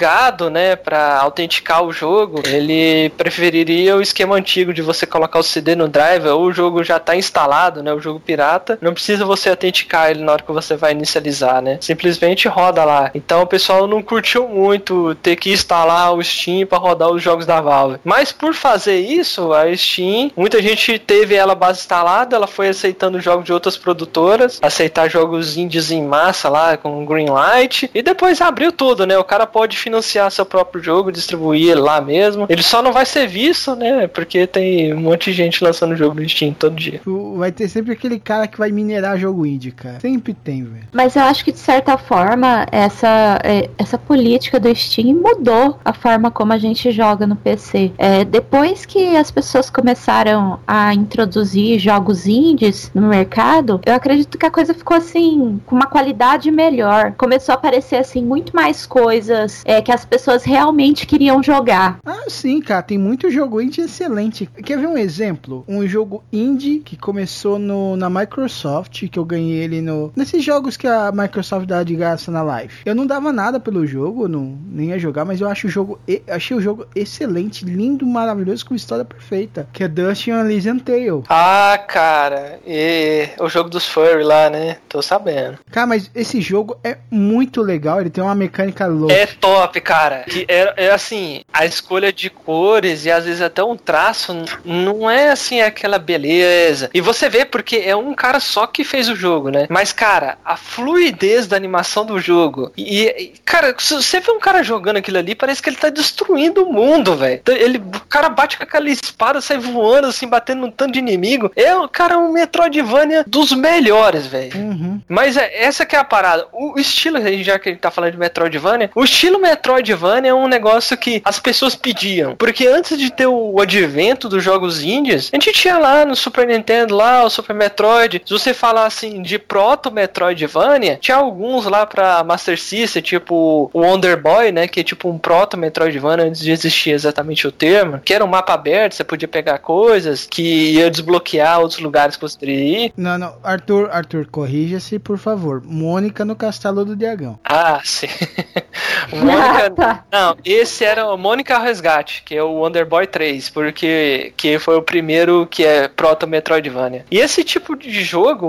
né, para autenticar o jogo, ele preferiria o esquema antigo de você colocar o CD no driver ou o jogo já tá instalado, né, o jogo pirata, não precisa você autenticar ele na hora que você vai inicializar, né? Simplesmente roda lá. Então o pessoal não curtiu muito ter que instalar o Steam para rodar os jogos da Valve. Mas por fazer isso, a Steam, muita gente teve ela base instalada, ela foi aceitando jogos de outras produtoras, aceitar jogos indies em massa lá com Greenlight e depois abriu tudo, né? O cara pode financiar seu próprio jogo, distribuir ele lá mesmo. Ele só não vai ser visto, né? Porque tem um monte de gente lançando jogo no Steam todo dia. Vai ter sempre aquele cara que vai minerar jogo indie, cara. Sempre tem, velho. Mas eu acho que de certa forma essa, é, essa política do Steam mudou a forma como a gente joga no PC. É, depois que as pessoas começaram a introduzir jogos indies no mercado, eu acredito que a coisa ficou assim, com uma qualidade melhor. Começou a aparecer assim muito mais coisas é, que as pessoas realmente queriam jogar. Ah, sim, cara, tem muito jogo indie excelente. Quer ver um exemplo? Um jogo indie que começou no, na Microsoft, que eu ganhei ele no nesses jogos que a Microsoft dá de graça na live. Eu não dava nada pelo jogo, não nem ia jogar, mas eu acho o jogo achei o jogo excelente, lindo, maravilhoso com história perfeita, que é Dust and Elysian Tale. Ah, cara, e o jogo dos furry lá, né? Tô sabendo. Cara, mas esse jogo é muito legal, ele tem uma mecânica louca. É top top, cara. Que é, é assim, a escolha de cores e às vezes até um traço não é assim aquela beleza. E você vê porque é um cara só que fez o jogo, né? Mas, cara, a fluidez da animação do jogo. E, e cara, se você vê um cara jogando aquilo ali, parece que ele tá destruindo o mundo, velho. Então, ele, o cara bate com aquela espada, sai voando, assim, batendo num tanto de inimigo. É, cara, um Metroidvania dos melhores, velho. Uhum. Mas é, essa que é a parada. O estilo, já que a gente tá falando de Metroidvania, o estilo Metroidvania é um negócio que as pessoas pediam. Porque antes de ter o advento dos jogos indies, a gente tinha lá no Super Nintendo, lá o Super Metroid. Se você falar assim de proto Metroidvania, tinha alguns lá pra Master System, tipo o Wonder Boy, né? Que é tipo um proto Metroidvania antes de existir exatamente o termo. Que era um mapa aberto, você podia pegar coisas que ia desbloquear outros lugares que você teria ir. Não, não, Arthur, Arthur, corrija-se, por favor. Mônica no Castelo do Dragão. Ah, sim. Mônica. tá. Não, esse era o Mônica Resgate, que é o Wonder Boy 3, porque que foi o primeiro que é proto Metroidvania. E esse tipo de jogo,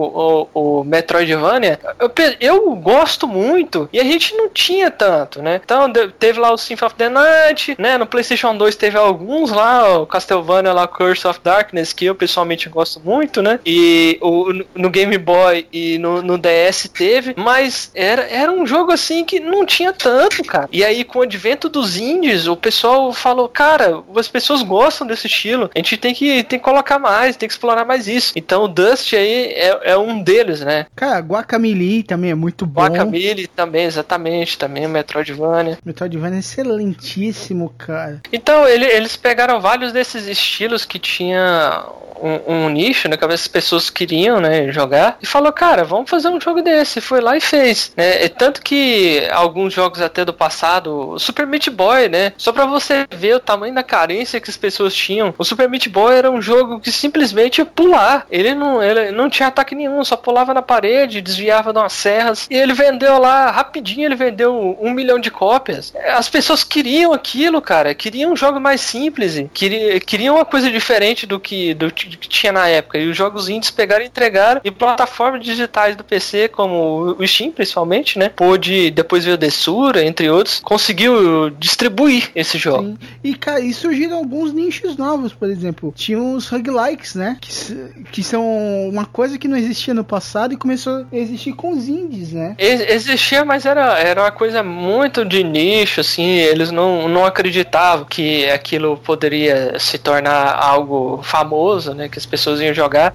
o, o Metroidvania, eu, eu gosto muito e a gente não tinha tanto, né? Então teve lá o Symphony of the Night, né? No PlayStation 2 teve alguns lá, o Castlevania lá, Curse of Darkness, que eu pessoalmente gosto muito, né? E o, no Game Boy e no, no DS teve, mas era, era um jogo assim que não tinha tanto, cara. E aí, com o advento dos indies, o pessoal falou, cara, as pessoas gostam desse estilo, a gente tem que, tem que colocar mais, tem que explorar mais isso. Então o Dust aí é, é um deles, né? Cara, Guacamole também é muito bom. Guacamole também, exatamente, também Metroidvania. Metroidvania é excelentíssimo, cara. Então, ele- eles pegaram vários desses estilos que tinha um, um nicho, né? Que as pessoas queriam, né? Jogar. E falou, cara, vamos fazer um jogo desse. Foi lá e fez. Né? E tanto que alguns jogos até do passado, Super Meat Boy, né? Só pra você ver o tamanho da carência que as pessoas tinham. O Super Meat Boy era um jogo que simplesmente ia pular. Ele não, ele não tinha ataque nenhum, só pulava na parede, desviava de umas serras. E ele vendeu lá, rapidinho, ele vendeu um milhão de cópias. As pessoas queriam aquilo, cara. Queriam um jogo mais simples. Queriam, queriam uma coisa diferente do que, do que tinha na época. E os jogos indies pegaram e entregaram. E plataformas digitais do PC, como o Steam, principalmente, né? Pôde, depois veio o Dessura, entre outros, conseguiu distribuir esse jogo. E, cara, e surgiram alguns nichos novos, por exemplo. Tinha os roguelikes, né? Que, que são uma coisa que não existia no passado e começou a existir com os indies, né? Ex- Existia, mas era, era uma coisa muito de nicho, assim, eles não, não acreditavam que aquilo poderia se tornar algo famoso, né, que as pessoas iam jogar.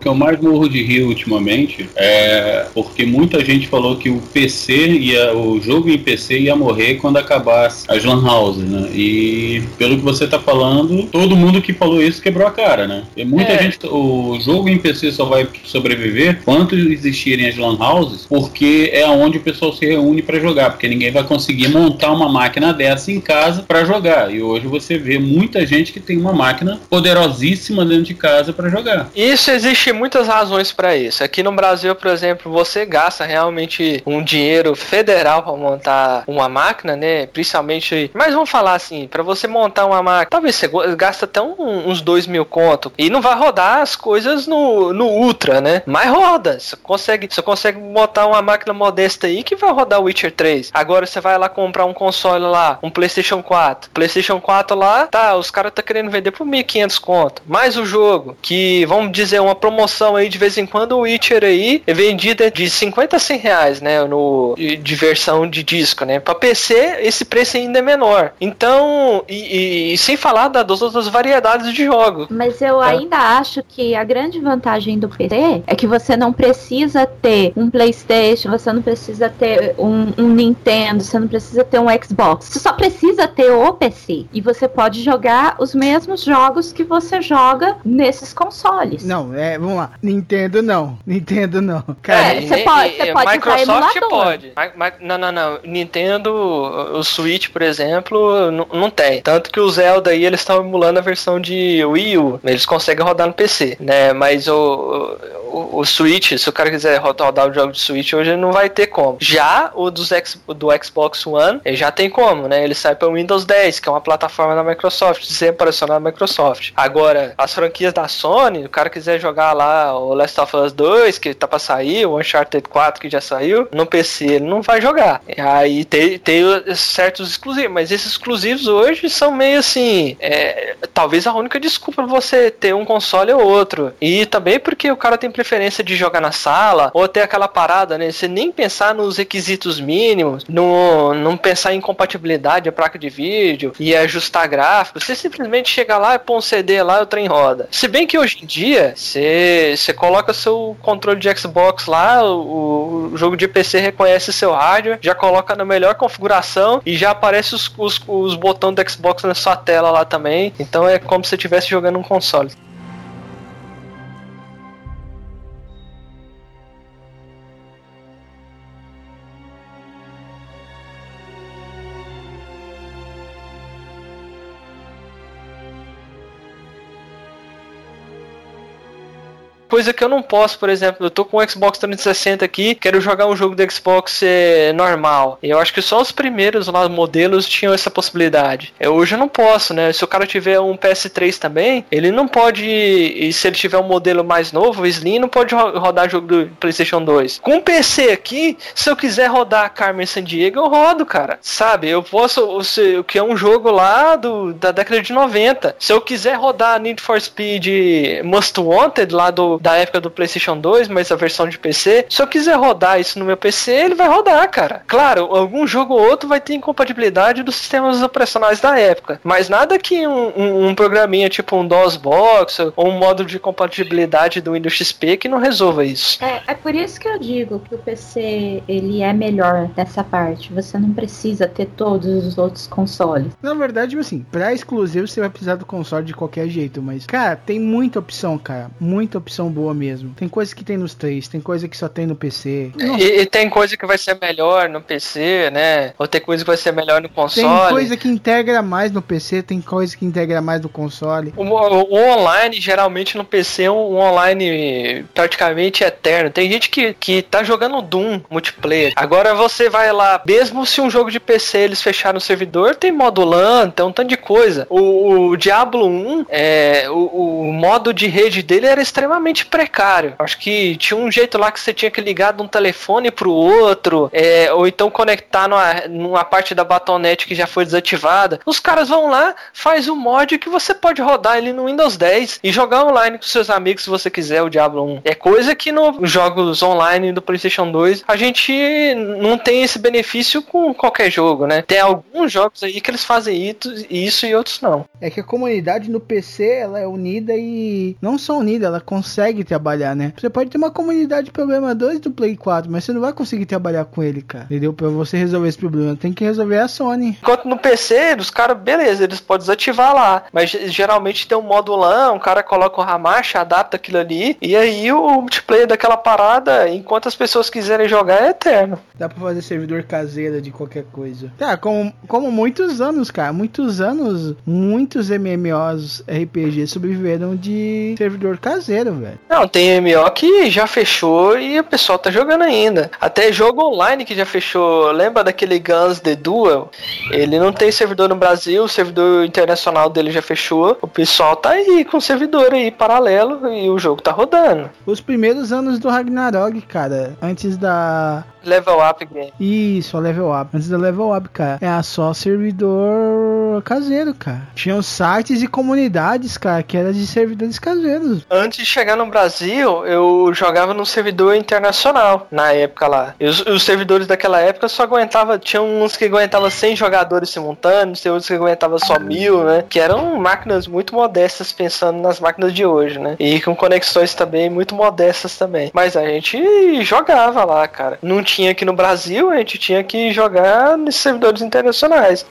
Que eu mais morro de rir ultimamente é porque muita gente falou que o PC ia, o jogo em PC ia morrer quando acabasse as lan houses, né? E pelo que você tá falando, todo mundo que falou isso quebrou a cara, né? E muita É. gente, o jogo em PC só vai sobreviver quanto existirem as lan houses, porque é onde o pessoal se reúne para jogar, porque ninguém vai conseguir montar uma máquina dessa em casa para jogar. E hoje você vê muita gente que tem uma máquina poderosíssima dentro de casa para jogar. Isso existe muitas razões para isso. Aqui no Brasil, por exemplo, você gasta realmente um dinheiro federal para montar uma máquina, né? Principalmente, mas vamos falar assim, para você montar uma máquina, talvez você gasta até um- uns dois mil conto e não vai rodar as coisas no, no Ultra, né? Mas roda. Você consegue, você consegue botar uma máquina modesta aí que vai rodar Witcher 3. Agora você vai lá comprar um console lá, um PlayStation 4. PlayStation 4 lá, tá, os caras tá querendo vender por 1.500 conto. Mais o jogo, que vamos dizer uma promoção aí de vez em quando o Witcher aí é vendido de 50 a 100 reais, né, no de versão de disco, né? Para PC esse preço ainda é menor. Então, e, e- e sem falar da- das outras variedades de jogos. Mas eu ainda acho que a grande vantagem do PC é que você não precisa ter um PlayStation, você não precisa ter um, um Nintendo, você não precisa ter um Xbox. Você só precisa ter o PC. E você pode jogar os mesmos jogos que você joga nesses consoles. Não, é, vamos lá. Nintendo não. Nintendo não. Cara, É, você pode- você pode Microsoft pode. Não, não, não. Nintendo, o Switch, por exemplo, não, não tem. Tanto que o Zelda aí, eles estão emulando a versão de Wii U. Eles conseguem rodar no PC, né? Mas o, o, o Switch, se o cara quiser rodar, o jogo de Switch hoje, ele não vai ter como. Já o dos X, do Xbox One, ele já tem como, né? Ele sai para o Windows 10, que é uma plataforma da Microsoft, sempre operacional da Microsoft. Agora, as franquias da Sony, o cara quiser jogar lá o Last of Us 2, que tá pra sair, o Uncharted 4, que já saiu, no PC ele não vai jogar. Aí tem, tem certos exclusivos, mas esses exclusivos hoje são meio assim, é, talvez a única desculpa pra você ter um console ou outro. E também porque o cara tem preferência de jogar na sala, ou ter aquela parada, né? Você nem pensar nos requisitos mínimos, no, não pensar em compatibilidade, a placa de vídeo e ajustar gráficos. Você simplesmente chega lá e põe um CD lá e o trem roda. Se bem que hoje em dia, você você coloca seu controle de Xbox lá, o, o jogo de PC reconhece seu hardware, já coloca na melhor configuração e já aparece os, os, os botões do Xbox na sua tela lá também. Então é como se você estivesse jogando um console. Coisa que eu não posso, por exemplo, eu tô com o Xbox 360 aqui, quero jogar um jogo do Xbox é, normal. Eu acho que só os primeiros lá modelos tinham essa possibilidade. Eu, hoje eu não posso, né? Se o cara tiver um PS3 também, ele não pode, e se ele tiver um modelo mais novo, o Slim, não pode ro- rodar jogo do PlayStation 2. Com o PC aqui, se eu quiser rodar Carmen Sandiego, eu rodo, cara. Sabe? Eu posso, o que é um jogo lá do, da década de 90. Se eu quiser rodar Need for Speed Most Wanted lá do, da época do PlayStation 2, mas a versão de PC, se eu quiser rodar isso no meu PC, ele vai rodar, cara. Claro, algum jogo ou outro vai ter incompatibilidade dos sistemas operacionais da época, mas nada que um, um, um programinha tipo um DOSBox ou um modo de compatibilidade do Windows XP que não resolva isso. É, é por isso que eu digo que o PC ele é melhor nessa parte. Você não precisa ter todos os outros consoles. Na verdade, tipo assim, pra exclusivo você vai precisar do console de qualquer jeito, mas, cara, tem muita opção, cara. Muita opção boa mesmo. Tem coisa que tem nos três, tem coisa que só tem no PC. E, e tem coisa que vai ser melhor no PC, né? Ou tem coisa que vai ser melhor no tem console. coisa que integra mais no PC, tem coisa que integra mais no console. O, o- o online, geralmente no PC, é um, um online praticamente eterno. Tem gente que, que tá jogando Doom multiplayer. Agora você vai lá, mesmo se um jogo de PC eles fecharam o servidor, tem modo LAN, tem um tanto de coisa. O, o Diablo 1, é, o, o modo de rede dele era extremamente precário. Acho que tinha um jeito lá que você tinha que ligar de um telefone pro outro, é, ou então conectar numa, numa parte da Batonet que já foi desativada. Os caras vão lá, faz um mod que você pode rodar ele no Windows 10 e jogar online com seus amigos se você quiser o Diablo 1. É coisa que nos jogos online do PlayStation 2 a gente não tem esse benefício com qualquer jogo, né? Tem alguns jogos aí que eles fazem isso e outros não. É que a comunidade no PC ela é unida e não só unida, ela consegue trabalhar, né? Você pode ter uma comunidade de programadores do Play 4, mas você não vai conseguir trabalhar com ele, cara. Entendeu? Pra você resolver esse problema, tem que resolver a Sony. Enquanto no PC, os caras, beleza, eles podem desativar lá. Mas ge- geralmente tem um modo LAN, um cara coloca o Ramacha, adapta aquilo ali, e aí o multiplayer daquela parada, enquanto as pessoas quiserem jogar, é eterno. Dá pra fazer servidor caseiro de qualquer coisa. Tá, como, como muitos anos, cara. Muitos anos, muitos MMOs RPG sobreviveram de servidor caseiro, velho. Não, tem MO que já fechou e o pessoal tá jogando ainda. Até jogo online que já fechou. Lembra daquele Guns The Duel? Ele não tem servidor no Brasil, o servidor internacional dele já fechou. O pessoal tá aí com o servidor aí paralelo e o jogo tá rodando. Os primeiros anos do Ragnarok, cara. Antes da. Level Up Game. Isso, a Level Up. Antes da Level Up, cara. É só servidor caseiro, cara. Tinham sites e comunidades, cara, que era de servidores caseiros. Antes de chegar no Brasil, eu jogava num servidor internacional na época lá. E os, os servidores daquela época só aguentava, tinha uns que aguentavam 100 jogadores simultâneos, tem outros que aguentavam só mil, né? Que eram máquinas muito modestas pensando nas máquinas de hoje, né? E com conexões também muito modestas também. Mas a gente jogava lá, cara. Não tinha aqui no Brasil, a gente tinha que jogar nesses servidores internacionais.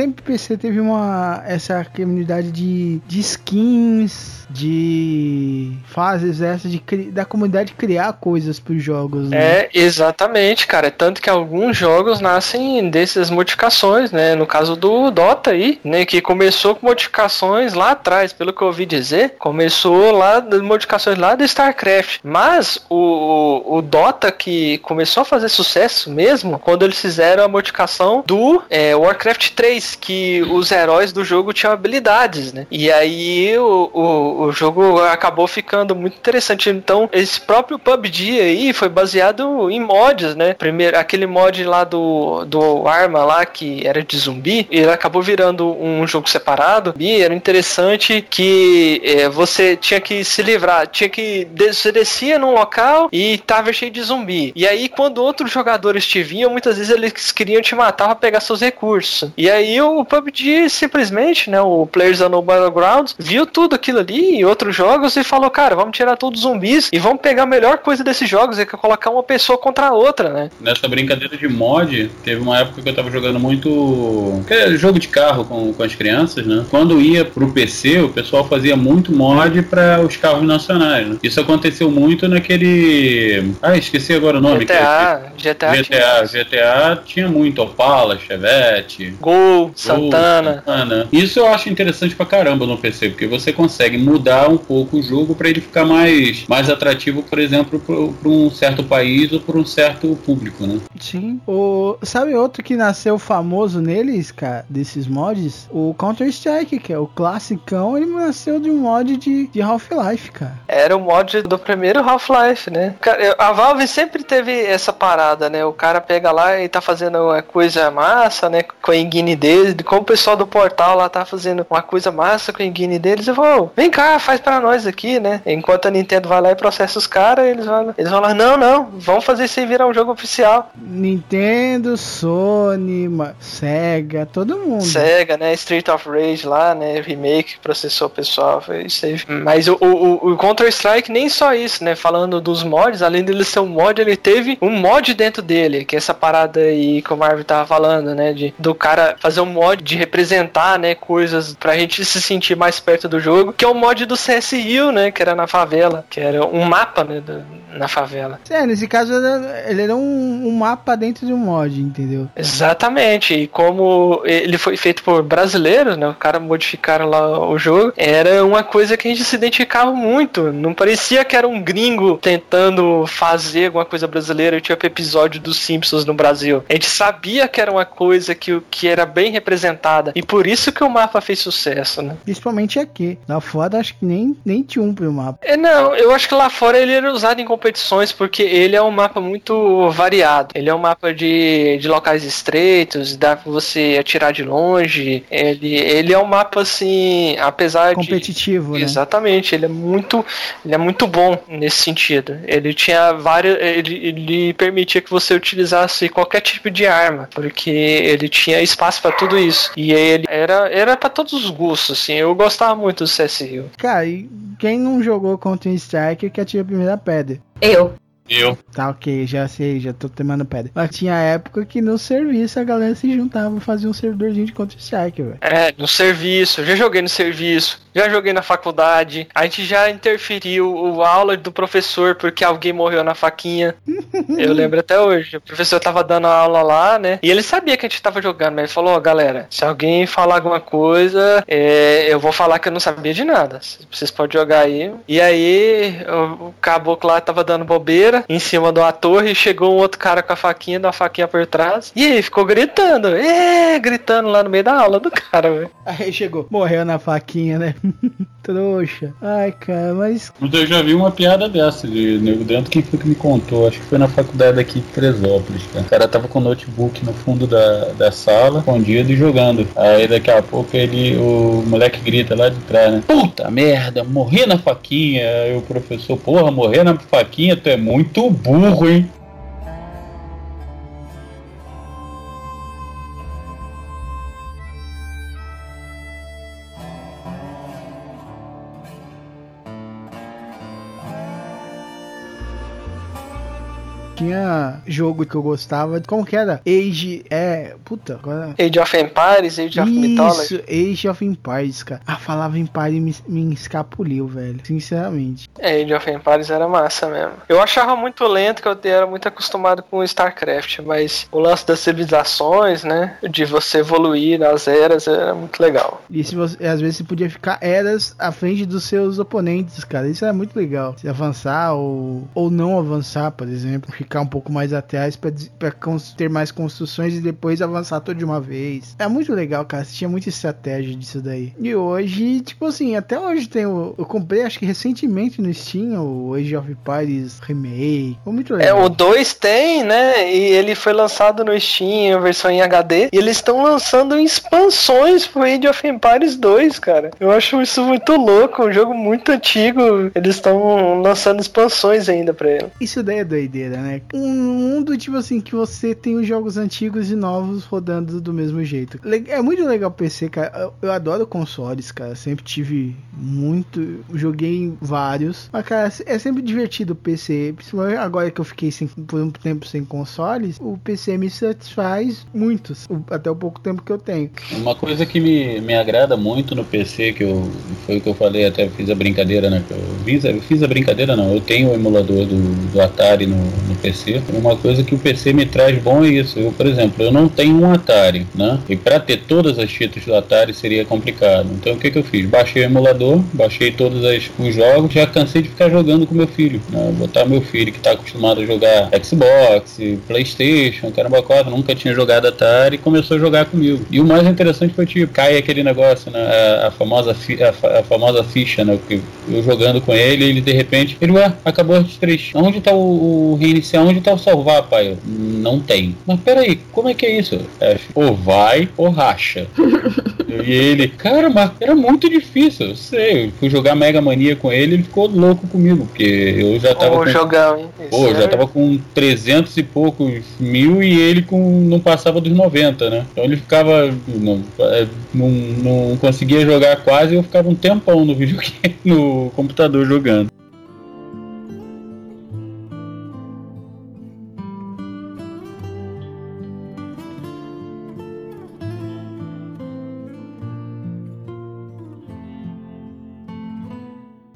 Sempre PC teve uma essa comunidade de, de skins, de fases essa de da comunidade criar coisas pros jogos, né? É, exatamente, cara. Tanto que alguns jogos nascem dessas modificações, né? No caso do Dota aí, né? Que começou com modificações lá atrás, pelo que eu ouvi dizer. Começou lá das modificações lá do StarCraft. Mas o, o, o Dota que começou a fazer sucesso mesmo quando eles fizeram a modificação do é, Warcraft 3, que os heróis do jogo tinham habilidades, né? E aí o, o, o jogo acabou ficando muito interessante. Então, esse próprio PUBG aí foi baseado em mods, né? Primeiro, aquele mod lá do, do Arma lá, que era de zumbi, ele acabou virando um jogo separado. E era interessante que é, você tinha que se livrar, tinha que. Você descia num local e tava cheio de zumbi. E aí, quando outros jogadores te vinham, muitas vezes eles queriam te matar pra pegar seus recursos. E aí aí o PUBG simplesmente, né, o Players Unknown Battlegrounds, viu tudo aquilo ali e outros jogos e falou, cara, vamos tirar todos os zumbis e vamos pegar a melhor coisa desses jogos, é que é colocar uma pessoa contra a outra, né? Nessa brincadeira de mod, teve uma época que eu tava jogando muito que é jogo de carro com, com as crianças, né? Quando ia pro PC, o pessoal fazia muito mod para os carros nacionais. Né? Isso aconteceu muito naquele. Ah, esqueci agora o nome. GTA, GTA, GTA, GTA tinha muito Opala, Chevette, Gol, Santana. Santana. Isso eu acho interessante pra caramba no PC, porque você consegue mudar um pouco o jogo para ele ficar mais, mais atrativo, por exemplo, para um certo país ou para um certo público, né? Sim. O, sabe outro que nasceu famoso neles, cara, desses mods? O Counter-Strike, que é o classicão, ele nasceu de um mod de, de Half-Life, cara. Era o mod do primeiro Half-Life, né? Cara, A Valve sempre teve essa parada, né? O cara pega lá e tá fazendo uma coisa massa, né? Com a engine deles, como o pessoal do portal lá tá fazendo uma coisa massa com a engine deles, eu vou, vem cá, faz para nós aqui, né? Enquanto a Nintendo vai lá e processa os caras, eles vão, eles vão lá, não, não, vamos fazer isso aí virar um jogo oficial. Nintendo, Sony, Sega, todo mundo. Sega, né? Street of Rage lá, né? Remake processou o pessoal. Foi isso aí. Mas o, o, o Counter-Strike nem só isso, né? Falando dos mods, além dele ser um mod, ele teve um mod dentro dele, que é essa parada aí que o Marvel tava falando, né? De, do cara fazer um mod de representar, né? Coisas pra gente se sentir mais perto do jogo, que é o mod do CSU, né? Que era na favela, que era um mapa, né? do- na favela. É, nesse caso ele era um, um mapa dentro de um mod, entendeu? Exatamente, e como ele foi feito por brasileiros, né? O cara modificaram lá o jogo, era uma coisa que a gente se identificava muito. Não parecia que era um gringo tentando fazer alguma coisa brasileira, tipo episódio dos Simpsons no Brasil. A gente sabia que era uma coisa que, que era bem representada, e por isso que o mapa fez sucesso, né? Principalmente aqui. Lá fora acho que nem, nem tinha um pro mapa. É, não, eu acho que lá fora ele era usado em competições porque ele é um mapa muito variado. Ele é um mapa de, de locais estreitos, dá pra você atirar de longe. Ele, ele é um mapa assim, apesar de. Competitivo, né? Exatamente, ele é muito, ele é muito bom nesse sentido. Ele tinha várias, ele, ele permitia que você utilizasse qualquer tipo de arma, porque ele tinha espaço pra tudo isso. E ele era era para todos os gostos, assim. Eu gostava muito do CSU. Cara, e quem não jogou Counter Strike que atira a primeira pedra? Eu. Eu. Tá ok, já sei, já tô temando pedra. Mas tinha época que no serviço a galera se juntava e fazia um servidorzinho de Counter Strike, velho. É, no serviço, já joguei no serviço, já joguei na faculdade. A gente já interferiu o a aula do professor porque alguém morreu na faquinha. Eu lembro até hoje. O professor tava dando a aula lá, né? E ele sabia que a gente tava jogando, mas ele falou: Ó, galera, se alguém falar alguma coisa, é, eu vou falar que eu não sabia de nada. Vocês podem jogar aí. E aí, o, o caboclo lá tava dando bobeira em cima de uma torre. Chegou um outro cara com a faquinha, deu a faquinha por trás. E aí, ficou gritando, é, gritando lá no meio da aula do cara, velho. Aí chegou, morreu na faquinha, né? Trouxa. Ai, cara, mas. Eu já vi uma piada dessa de nego dentro. Quem foi que me contou? Acho que foi na faculdade aqui de Teresópolis. Cara. O cara tava com o notebook no fundo da, da sala, escondido e jogando. Aí daqui a pouco ele, o moleque grita lá de trás, né? Puta merda, morri na faquinha. Aí o professor, porra, morrer na faquinha, tu é muito burro, hein? Tinha jogo que eu gostava. Como que era? Age. É. Puta, agora. Age of Empires, Age of Mythology. Isso, Age of Empires, cara. A palavra Empire me, me escapuliu, velho. Sinceramente. É, Age of Empires era massa mesmo. Eu achava muito lento, que eu era muito acostumado com StarCraft, mas o lance das civilizações, né? De você evoluir nas eras era muito legal. E se você, às vezes você podia ficar eras à frente dos seus oponentes, cara. Isso era muito legal. Se avançar ou, ou não avançar, por exemplo. Ficar um pouco mais atrás cons- ter mais construções e depois avançar tudo de uma vez. É muito legal, cara. Tinha muita estratégia disso daí. E hoje, tipo assim, até hoje tem o. Eu comprei, acho que recentemente no Steam, o Age of Empires Remake. Foi muito É, legal. o 2 tem, né? E ele foi lançado no Steam, a versão em HD. E eles estão lançando expansões pro Age of Empires 2, cara. Eu acho isso muito louco. Um jogo muito antigo. Eles estão lançando expansões ainda pra ele. Isso daí é doideira, né, Um mundo, tipo assim, que você tem os jogos antigos e novos rodando do mesmo jeito. É muito legal o PC, cara. Eu, adoro consoles, cara. Sempre tive muito. Joguei vários. Mas, cara, é sempre divertido o PC. Principalmente agora que eu fiquei sem, por um tempo sem consoles. O PC me satisfaz muito. o- Até o pouco tempo que eu tenho. Uma coisa que me, me agrada muito no PC, que eu, foi o que eu falei, até fiz a brincadeira, né? Eu, fiz, a- eu fiz a brincadeira, não. Eu tenho o emulador do, do Atari no, no PC. Uma coisa que o PC me traz bom é isso. Eu, por exemplo, eu não tenho um Atari, né? E para ter todas as títulos do Atari seria complicado. Então o que, que eu fiz? Baixei o emulador, baixei todos as- os jogos, já cansei de ficar jogando com meu filho. Né? Botar meu filho que está acostumado a jogar Xbox, Playstation, caramba, quatro, nunca tinha jogado Atari, começou a jogar comigo. E o mais interessante foi tipo, cai aquele negócio, né? A, a famosa, fi- a, a famosa ficha, né? Eu jogando com ele, ele de repente, ele, ué, acabou as três. Onde tá o, o reiniciar? Onde tá o salvar, pai? Não tem. Mas peraí, como é que é isso? É, ou vai ou racha. E ele, cara, mas era muito difícil, eu sei. Eu fui jogar Mega Mania com ele, ele ficou louco comigo, porque eu já tava. Ô, com... jogão, hein? Pô, eu já é- tava com 300 e poucos mil e ele com não passava dos 90, né? Então ele ficava. Não, é, não, não conseguia jogar quase e eu ficava um tempão no videogame, no computador jogando.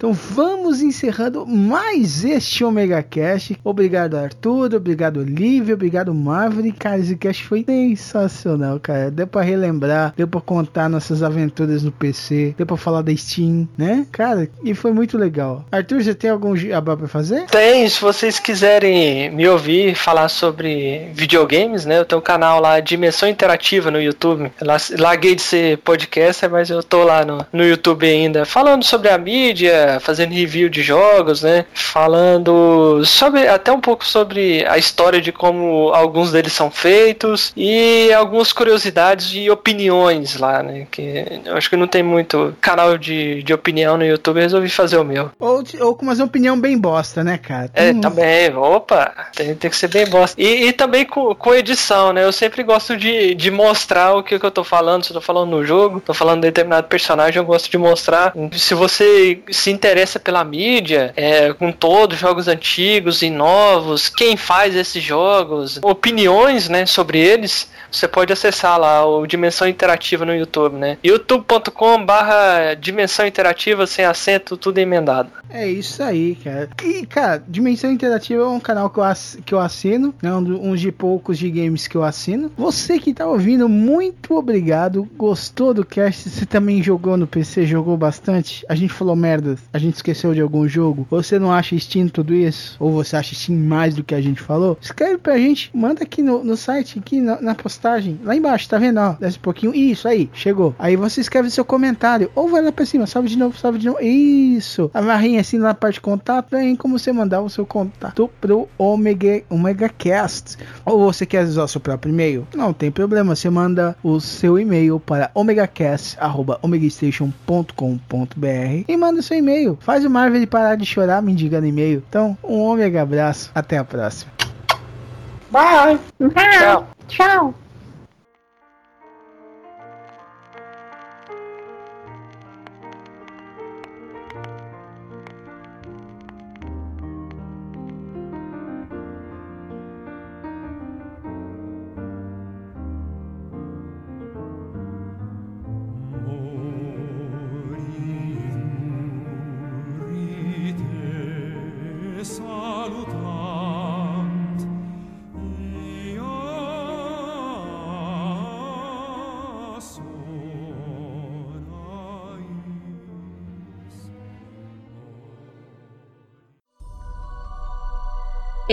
Então vamos encerrando mais este Omega Cast. Obrigado, Arthur. Obrigado, Olivia. Obrigado, Marvel. Cara, esse cast foi sensacional, cara. Deu pra relembrar, deu pra contar nossas aventuras no PC, deu pra falar da Steam, né? Cara, e foi muito legal. Arthur, você tem algum jabá pra fazer? Tem, se vocês quiserem me ouvir falar sobre videogames, né? Eu tenho um canal lá, Dimensão Interativa, no YouTube. Larguei de ser podcaster, mas eu tô lá no, no YouTube ainda, falando sobre a mídia, fazendo review de jogos, né? Falando sobre até um pouco sobre a história de como alguns deles são feitos e algumas curiosidades e opiniões lá, né? Que eu acho que não tem muito canal de, de opinião no YouTube, resolvi fazer o meu. Ou, ou com uma opinião bem bosta, né, cara? É, Tem- também, opa, tem, tem que ser bem bosta. E, e também com, com edição, né? Eu sempre gosto de, de mostrar o que, que eu tô falando, se eu tô falando no jogo, tô falando de determinado personagem, eu gosto de mostrar. Se você se interessa pela mídia, é, com todos jogos antigos e novos, quem faz esses jogos, opiniões, né, sobre eles, você pode acessar lá o Dimensão Interativa no YouTube, né? youtube.com barra Dimensão Interativa sem acento, tudo emendado. É isso aí, cara. E, cara, Dimensão Interativa é um canal que eu, que eu assino, né? Um, um de poucos de games que eu assino. Você que tá ouvindo, muito obrigado. Gostou do cast? Você também jogou no PC? Jogou bastante? A gente falou merda. A gente esqueceu de algum jogo? Você não acha Steam tudo isso? Ou você acha Steam mais do que a gente falou? Escreve pra gente. Manda aqui no, no site, aqui na, na postagem. Lá embaixo, tá vendo? Ó, desce um pouquinho. Isso aí, chegou. Aí você escreve seu comentário. Ou vai lá pra cima, salve de novo, salve de novo. Isso. A barrinha assim na parte de contato. Tem como você mandar o seu contato pro Omega, Omega Cast. Ou você quer usar o seu próprio e-mail? Não tem problema. Você manda o seu e-mail para omegacast.omegastation.com.br e manda seu e-mail. Faz o Marvel parar de chorar mendigando e-mail. Então, um Omega abraço. Até a próxima. Bye. Tchau. Tchau.